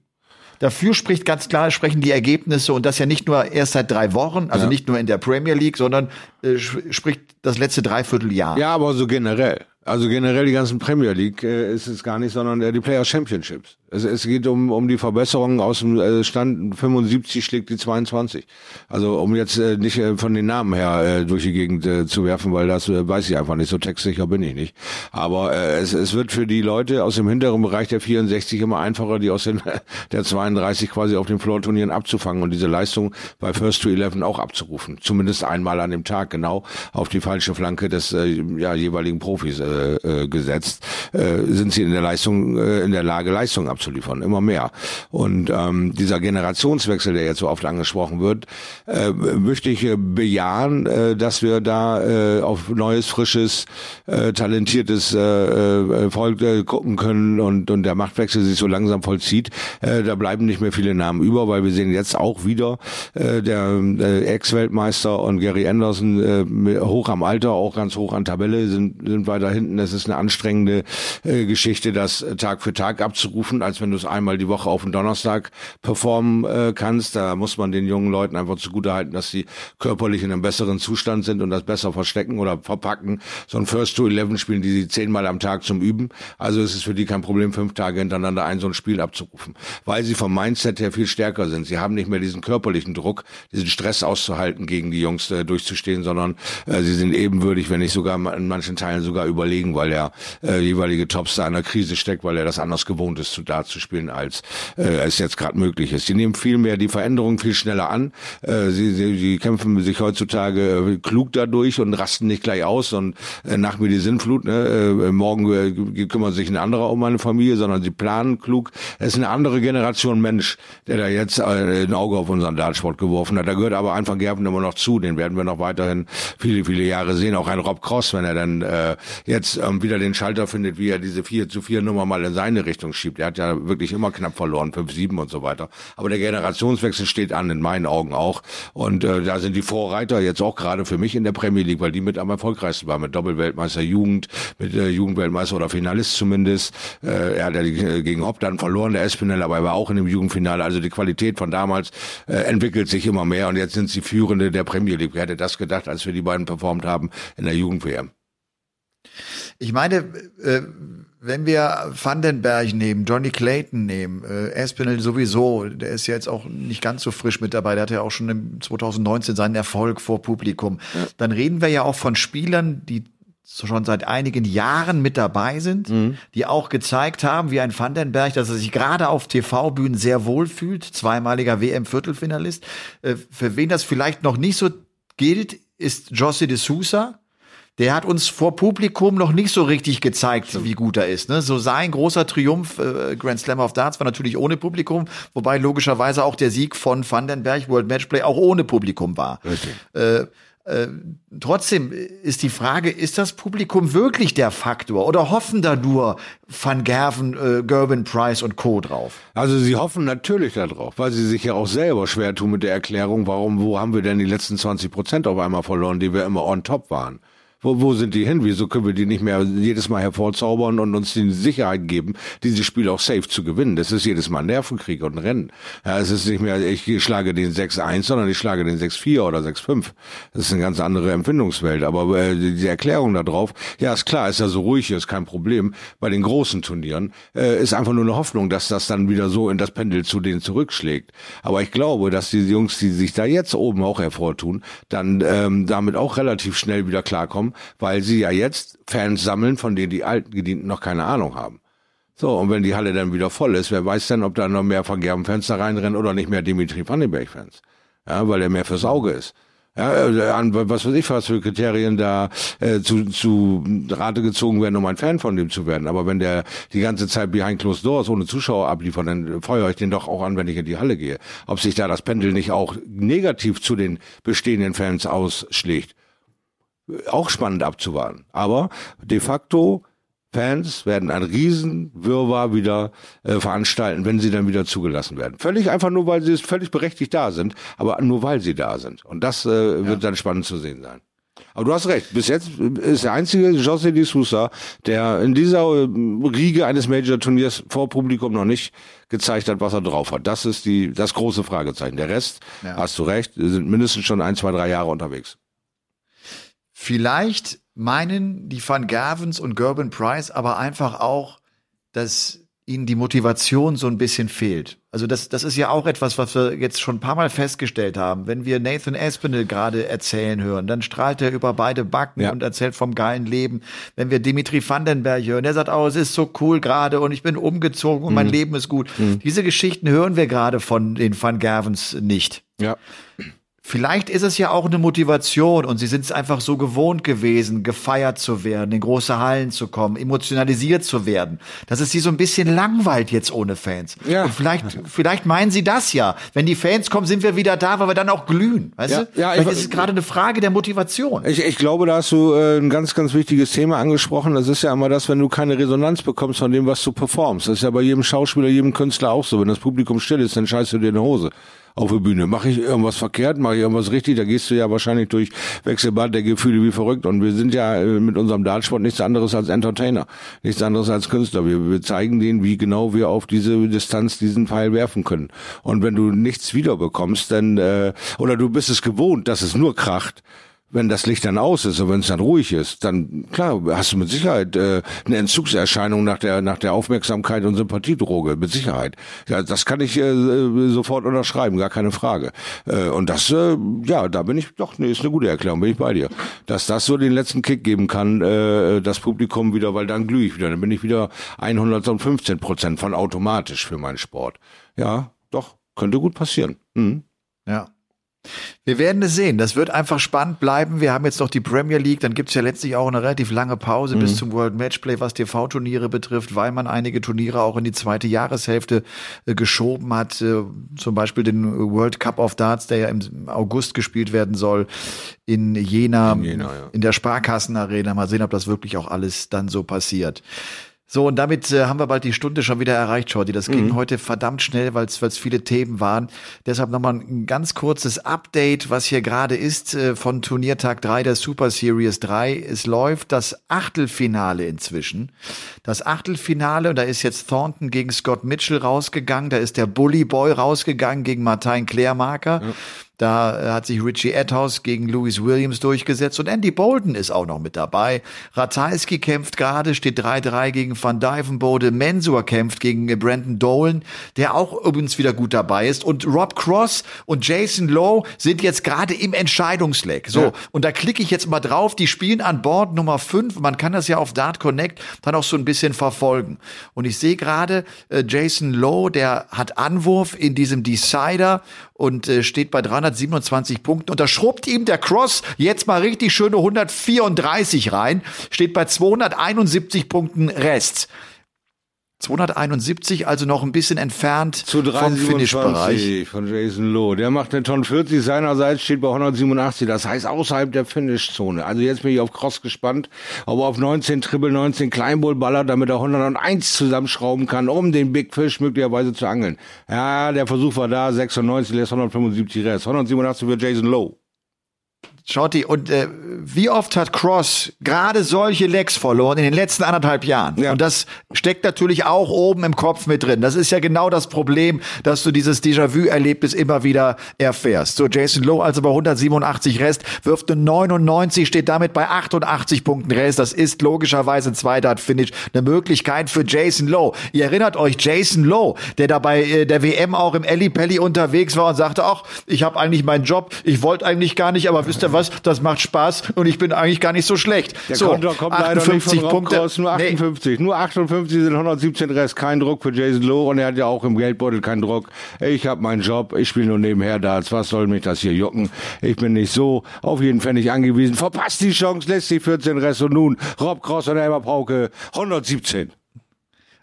Dafür spricht ganz klar, sprechen die Ergebnisse und das ja nicht nur erst seit drei Wochen, also Ja. nicht nur in der Premier League, sondern äh, sp- spricht das letzte Dreivierteljahr. Ja, aber so generell. Also generell die ganzen Premier League äh, ist es gar nicht, sondern äh, die Player Championships. Es, es geht um, um die Verbesserung aus dem äh, Stand 75 schlägt die 22. Also um jetzt äh, nicht äh, von den Namen her äh, durch die Gegend äh, zu werfen, weil das äh, weiß ich einfach nicht, so textsicher bin ich nicht. Aber äh, es, es wird für die Leute aus dem hinteren Bereich der 64 immer einfacher, die aus den der 32 quasi auf den Floor-Turnieren abzufangen und diese Leistung bei First to Eleven auch abzurufen. Zumindest einmal an dem Tag genau auf die falsche Flanke des äh, ja, jeweiligen Profis äh, äh, gesetzt, äh, sind sie in der Leistung, äh, in der Lage, Leistung abzuliefern, immer mehr. Und ähm, dieser Generationswechsel, der jetzt so oft angesprochen wird, äh, möchte ich äh, bejahen, äh, dass wir da äh, auf neues, frisches, äh, talentiertes äh, äh, Volk äh, gucken können und, und der Machtwechsel sich so langsam vollzieht. Äh, da bleiben nicht mehr viele Namen über, weil wir sehen jetzt auch wieder äh, der äh, Ex-Weltmeister und Gary Anderson äh, hoch am Alter, auch ganz hoch an Tabelle, sind, sind weiter hinten. Es ist eine anstrengende äh, Geschichte, das Tag für Tag abzurufen, als wenn du es einmal die Woche auf den Donnerstag performen äh, kannst. Da muss man den jungen Leuten einfach zugutehalten, dass sie körperlich in einem besseren Zustand sind und das besser verstecken oder verpacken. So ein First to Eleven spielen die sie zehnmal am Tag zum Üben. Also es für die kein Problem, fünf Tage hintereinander ein so ein Spiel abzurufen, weil sie vom Mindset her viel stärker sind. Sie haben nicht mehr diesen körperlichen Druck, diesen Stress auszuhalten, gegen die Jungs äh, durchzustehen, sondern äh, sie sind ebenwürdig, wenn nicht sogar in manchen Teilen sogar überlegen, weil der äh, jeweilige Topstar in einer Krise steckt, weil er das anders gewohnt ist, zu da zu spielen, als äh, es jetzt gerade möglich ist. Sie nehmen viel mehr die Veränderung viel schneller an. Äh, sie, sie, sie kämpfen sich heutzutage äh, klug dadurch und rasten nicht gleich aus und äh, nach mir die Sinnflut. Ne? Äh, morgen äh, kümmert sich ein anderer um meine Familie, sondern sie planen klug. Es ist eine andere Generation Mensch, der da jetzt äh, ein Auge auf unseren Dartsport geworfen hat. Da gehört aber einfach Gerben immer noch zu. Den werden wir noch weiterhin viele, viele Jahre sehen. Auch ein Rob Cross, wenn er dann äh, jetzt ähm, wieder den Schalter findet, wie er diese 4 zu 4 Nummer mal in seine Richtung schiebt. Er hat ja wirklich immer knapp verloren, 5-7 und so weiter. Aber der Generationswechsel steht an, in meinen Augen auch. Und äh, da sind die Vorreiter jetzt auch gerade für mich in der Premier League, weil die mit am erfolgreichsten waren, mit Doppelweltmeister Jugend, mit äh, Jugendweltmeister oder Finalist zumindest. Äh, er hat ja äh, gegen Hopp dann verloren, der Espinel, aber er war auch in dem Jugendfinale. Also die Qualität von damals äh, entwickelt sich immer mehr und jetzt sind sie Führende der Premier League. Wer hätte das gedacht, als wir die beiden performt haben in der Jugend-WM? Ich meine, äh, wenn wir Vandenberg nehmen, Johnny Clayton nehmen, äh, Espinel sowieso, der ist ja jetzt auch nicht ganz so frisch mit dabei, der hatte ja auch schon im 2019 seinen Erfolg vor Publikum. Ja. Dann reden wir ja auch von Spielern, die schon seit einigen Jahren mit dabei sind, mhm. die auch gezeigt haben, wie ein Vandenberg, dass er sich gerade auf TV-Bühnen sehr wohl fühlt, zweimaliger WM-Viertelfinalist. Äh, für wen das vielleicht noch nicht so gilt, ist José de Sousa, der hat uns vor Publikum noch nicht so richtig gezeigt, Stimmt. wie gut er ist. Ne? So sein großer Triumph, äh, Grand Slam of Darts, war natürlich ohne Publikum, wobei logischerweise auch der Sieg von Vandenberg World Matchplay auch ohne Publikum war. Äh, äh, trotzdem ist die Frage, ist das Publikum wirklich der Faktor oder hoffen da nur Van Gerven, äh, Gerben, Price und Co. drauf? Also sie hoffen natürlich darauf, weil sie sich ja auch selber schwer tun mit der Erklärung, warum, wo haben wir denn die letzten 20 Prozent auf einmal verloren, die wir immer on top waren. Wo, wo sind die hin? Wieso können wir die nicht mehr jedes Mal hervorzaubern und uns die Sicherheit geben, dieses Spiel auch safe zu gewinnen? Das ist jedes Mal Nervenkrieg und Rennen. Ja, es ist nicht mehr, ich schlage den 6-1, sondern ich schlage den 6-4 oder 6-5. Das ist eine ganz andere Empfindungswelt. Aber äh, die Erklärung darauf, ja, ist klar, ist ja so ruhig, ist kein Problem. Bei den großen Turnieren äh, ist einfach nur eine Hoffnung, dass das dann wieder so in das Pendel zu denen zurückschlägt. Aber ich glaube, dass die Jungs, die sich da jetzt oben auch hervortun, dann ähm, damit auch relativ schnell wieder klarkommen haben, weil sie ja jetzt Fans sammeln, von denen die alten Gedienten noch keine Ahnung haben. So, und wenn die Halle dann wieder voll ist, wer weiß denn, ob da noch mehr Van Gerben-Fans da reinrennen oder nicht mehr Dimitri Vandenberg-Fans. Ja, weil er mehr fürs Auge ist. Ja, äh, an was weiß ich, was für Kriterien da äh, zu, zu Rate gezogen werden, um ein Fan von dem zu werden. Aber wenn der die ganze Zeit behind closed doors ohne Zuschauer abliefert, dann feuere ich den doch auch an, wenn ich in die Halle gehe. Ob sich da das Pendel nicht auch negativ zu den bestehenden Fans ausschlägt auch spannend abzuwarten. Aber de facto Fans werden ein Riesenwirrwarr wieder äh, veranstalten, wenn sie dann wieder zugelassen werden. Völlig einfach nur, weil sie es völlig berechtigt da sind, aber nur weil sie da sind. Und das äh, ja. wird dann spannend zu sehen sein. Aber du hast recht. Bis jetzt ist der einzige José de Sousa, der in dieser äh, Riege eines Major-Turniers vor Publikum noch nicht gezeigt hat, was er drauf hat. Das ist die, das große Fragezeichen. Der Rest, ja. hast du recht, sind mindestens schon ein, zwei, drei Jahre unterwegs. Vielleicht meinen die Van Gavens und Gerben Price aber einfach auch, dass ihnen die Motivation so ein bisschen fehlt. Also das, das ist ja auch etwas, was wir jetzt schon ein paar Mal festgestellt haben. Wenn wir Nathan Aspinall gerade erzählen hören, dann strahlt er über beide Backen Ja. und erzählt vom geilen Leben. Wenn wir Dimitri Vandenberg hören, der sagt, oh, es ist so cool gerade und ich bin umgezogen und Mhm. mein Leben ist gut. Diese Geschichten hören wir gerade von den Van Gavens nicht. Ja. Vielleicht ist es ja auch eine Motivation und sie sind es einfach so gewohnt gewesen, gefeiert zu werden, in große Hallen zu kommen, emotionalisiert zu werden, dass es sie so ein bisschen langweilt jetzt ohne Fans. Ja. Und vielleicht, vielleicht meinen sie das ja. Wenn die Fans kommen, sind wir wieder da, weil wir dann auch glühen. Weißt Ja, du? ja, vielleicht ich- ist es gerade eine Frage der Motivation. Ich, ich glaube, da hast du äh, ein ganz, ganz wichtiges Thema angesprochen. Das ist ja immer das, wenn du keine Resonanz bekommst von dem, was du performst. Das ist ja bei jedem Schauspieler, jedem Künstler auch so. Wenn das Publikum still ist, dann scheißt du dir in die Hose auf der Bühne. Mache ich irgendwas verkehrt, mache ich irgendwas richtig, da gehst du ja wahrscheinlich durch Wechselbad der Gefühle wie verrückt. Und wir sind ja äh, mit unserem Dartsport nichts anderes als Entertainer, nichts anderes als Künstler. Wir, wir zeigen denen, wie genau wir auf diese Distanz diesen Pfeil werfen können. Und wenn du nichts wiederbekommst, dann äh, oder du bist es gewohnt, dass es nur kracht, wenn das Licht dann aus ist und wenn es dann ruhig ist, dann klar hast du mit Sicherheit äh, eine Entzugserscheinung nach der nach der Aufmerksamkeit und Sympathiedroge mit Sicherheit. Ja, das kann ich äh, äh, sofort unterschreiben, gar keine Frage. Äh, und das äh, ja, da bin ich doch, nee, ist eine gute Erklärung, bin ich bei dir, dass das so den letzten Kick geben kann, äh, das Publikum wieder, weil dann glühe ich wieder, dann bin ich wieder 115 Prozent von automatisch für meinen Sport. Ja, doch könnte gut passieren. Mhm. Ja. Wir werden es sehen. Das wird einfach spannend bleiben. Wir haben jetzt noch die Premier League. Dann gibt es ja letztlich auch eine relativ lange Pause bis zum World Matchplay, was TV-Turniere betrifft, weil man einige Turniere auch in die zweite Jahreshälfte äh, geschoben hat. Äh, zum Beispiel den World Cup of Darts, der ja im August gespielt werden soll in Jena, In Jena, ja. in der Sparkassenarena. Mal sehen, ob das wirklich auch alles dann so passiert. So, und damit äh, haben wir bald die Stunde schon wieder erreicht, Shorty. Das ging heute verdammt schnell, weil es viele Themen waren. Deshalb nochmal ein ganz kurzes Update, was hier gerade ist äh, von Turniertag 3 der Super Series 3. Es läuft das Achtelfinale inzwischen. Das Achtelfinale, und da ist jetzt Thornton gegen Scott Mitchell rausgegangen. Da ist der Bully Boy rausgegangen gegen Martin Klärmarker. Da äh, hat sich Richie Etthaus gegen Louis Williams durchgesetzt und Andy Bolden ist auch noch mit dabei. Ratajski kämpft gerade, steht 3-3 gegen Van Dijvenbode. Mensur kämpft gegen Brandon Dolan, der auch übrigens wieder gut dabei ist. Und Rob Cross und Jason Lowe sind jetzt gerade im Entscheidungsleck. So, und da klicke ich jetzt mal drauf. Die spielen an Bord Nummer 5. Man kann das ja auf Dart Connect dann auch so ein bisschen verfolgen. Und ich sehe gerade äh, Jason Lowe, der hat Anwurf in diesem Decider und äh, steht bei 327 Punkten. Und da schrubbt ihm der Cross jetzt mal richtig schöne 134 rein, steht bei 271 Punkten Rest. 271, also noch ein bisschen entfernt Zu vom Finish-Bereich. 3,27 von Jason Lowe. Der macht eine Tonne 40, seinerseits steht bei 187. Das heißt außerhalb der Finish-Zone. Also jetzt bin ich auf Cross gespannt, ob er auf 19 Triple 19 Kleinbull ballert, damit er 101 zusammenschrauben kann, um den Big Fish möglicherweise zu angeln. Ja, der Versuch war da, 96 lässt 175 Rest. 187 für Jason Lowe. Shorty, und äh, wie oft hat Cross gerade solche Lecks verloren in den letzten anderthalb Jahren? Ja. Und das steckt natürlich auch oben im Kopf mit drin. Das ist ja genau das Problem, dass du dieses Déjà-vu-Erlebnis immer wieder erfährst. So, Jason Lowe also bei 187 Rest, wirft eine 99, steht damit bei 88 Punkten Rest. Das ist logischerweise ein Zweidart-Finish. Eine Möglichkeit für Jason Lowe. Ihr erinnert euch, Jason Lowe, der da bei äh, der WM auch im Elli Pelli unterwegs war und sagte, ach, ich habe eigentlich meinen Job, ich wollte eigentlich gar nicht, aber wisst ihr was, das macht Spaß und ich bin eigentlich gar nicht so schlecht. Der so, Konter kommt leider nicht von Rob Punkte. Cross, nur Nee, 58. Nur 58 sind 117 Rest. Kein Druck für Jason Lowe und er hat ja auch im Geldbeutel keinen Druck. Ich habe meinen Job, ich spiele nur nebenher Darts. Was soll mich das hier jucken? Ich bin nicht so auf jeden Fall nicht angewiesen. Verpasst die Chance, lässt die 14 Rest und nun Rob Cross und Elmar Pauke 117.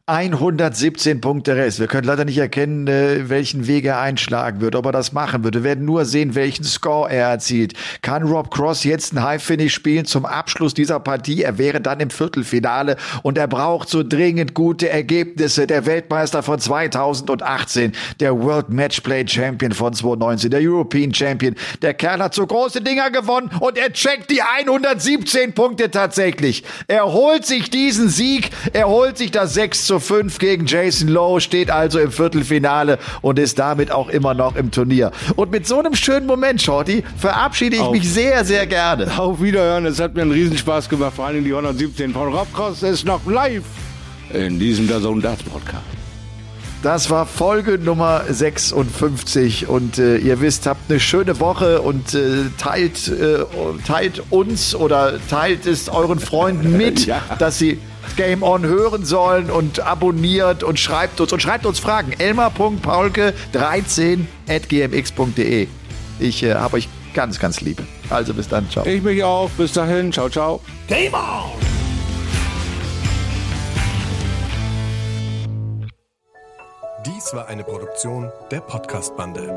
117 Punkte Rest. Wir können leider nicht erkennen, äh, welchen Weg er einschlagen wird, ob er das machen wird. Wir werden nur sehen, welchen Score er erzielt. Kann Rob Cross jetzt ein High-Finish spielen zum Abschluss dieser Partie? Er wäre dann im Viertelfinale und er braucht so dringend gute Ergebnisse. Der Weltmeister von 2018, der World Matchplay Champion von 2019, der European Champion. Der Kerl hat so große Dinger gewonnen und er checkt die 117 Punkte tatsächlich. Er holt sich diesen Sieg, er holt sich das 6 zu zu 5 gegen Jason Lowe, steht also im Viertelfinale und ist damit auch immer noch im Turnier. Und mit so einem schönen Moment, Shorty, verabschiede ich Auf. mich sehr, sehr gerne. Auf Wiederhören, es hat mir einen Riesenspaß gemacht, vor allem die 117 von Rob Cross ist noch live in diesem Der Zone Darts Podcast. Das war Folge Nummer 56 und äh, ihr wisst, habt eine schöne Woche und äh, teilt, äh, teilt uns oder teilt es euren Freunden mit, Ja. dass sie Game On hören sollen und abonniert und schreibt uns und schreibt uns Fragen. Elmar.paulke13 at gmx.de. Ich äh, habe euch ganz, ganz lieb. Also bis dann, ciao. Ich mich auch. Bis dahin. Ciao, ciao. Game on! Dies war eine Produktion der Podcast-Bande.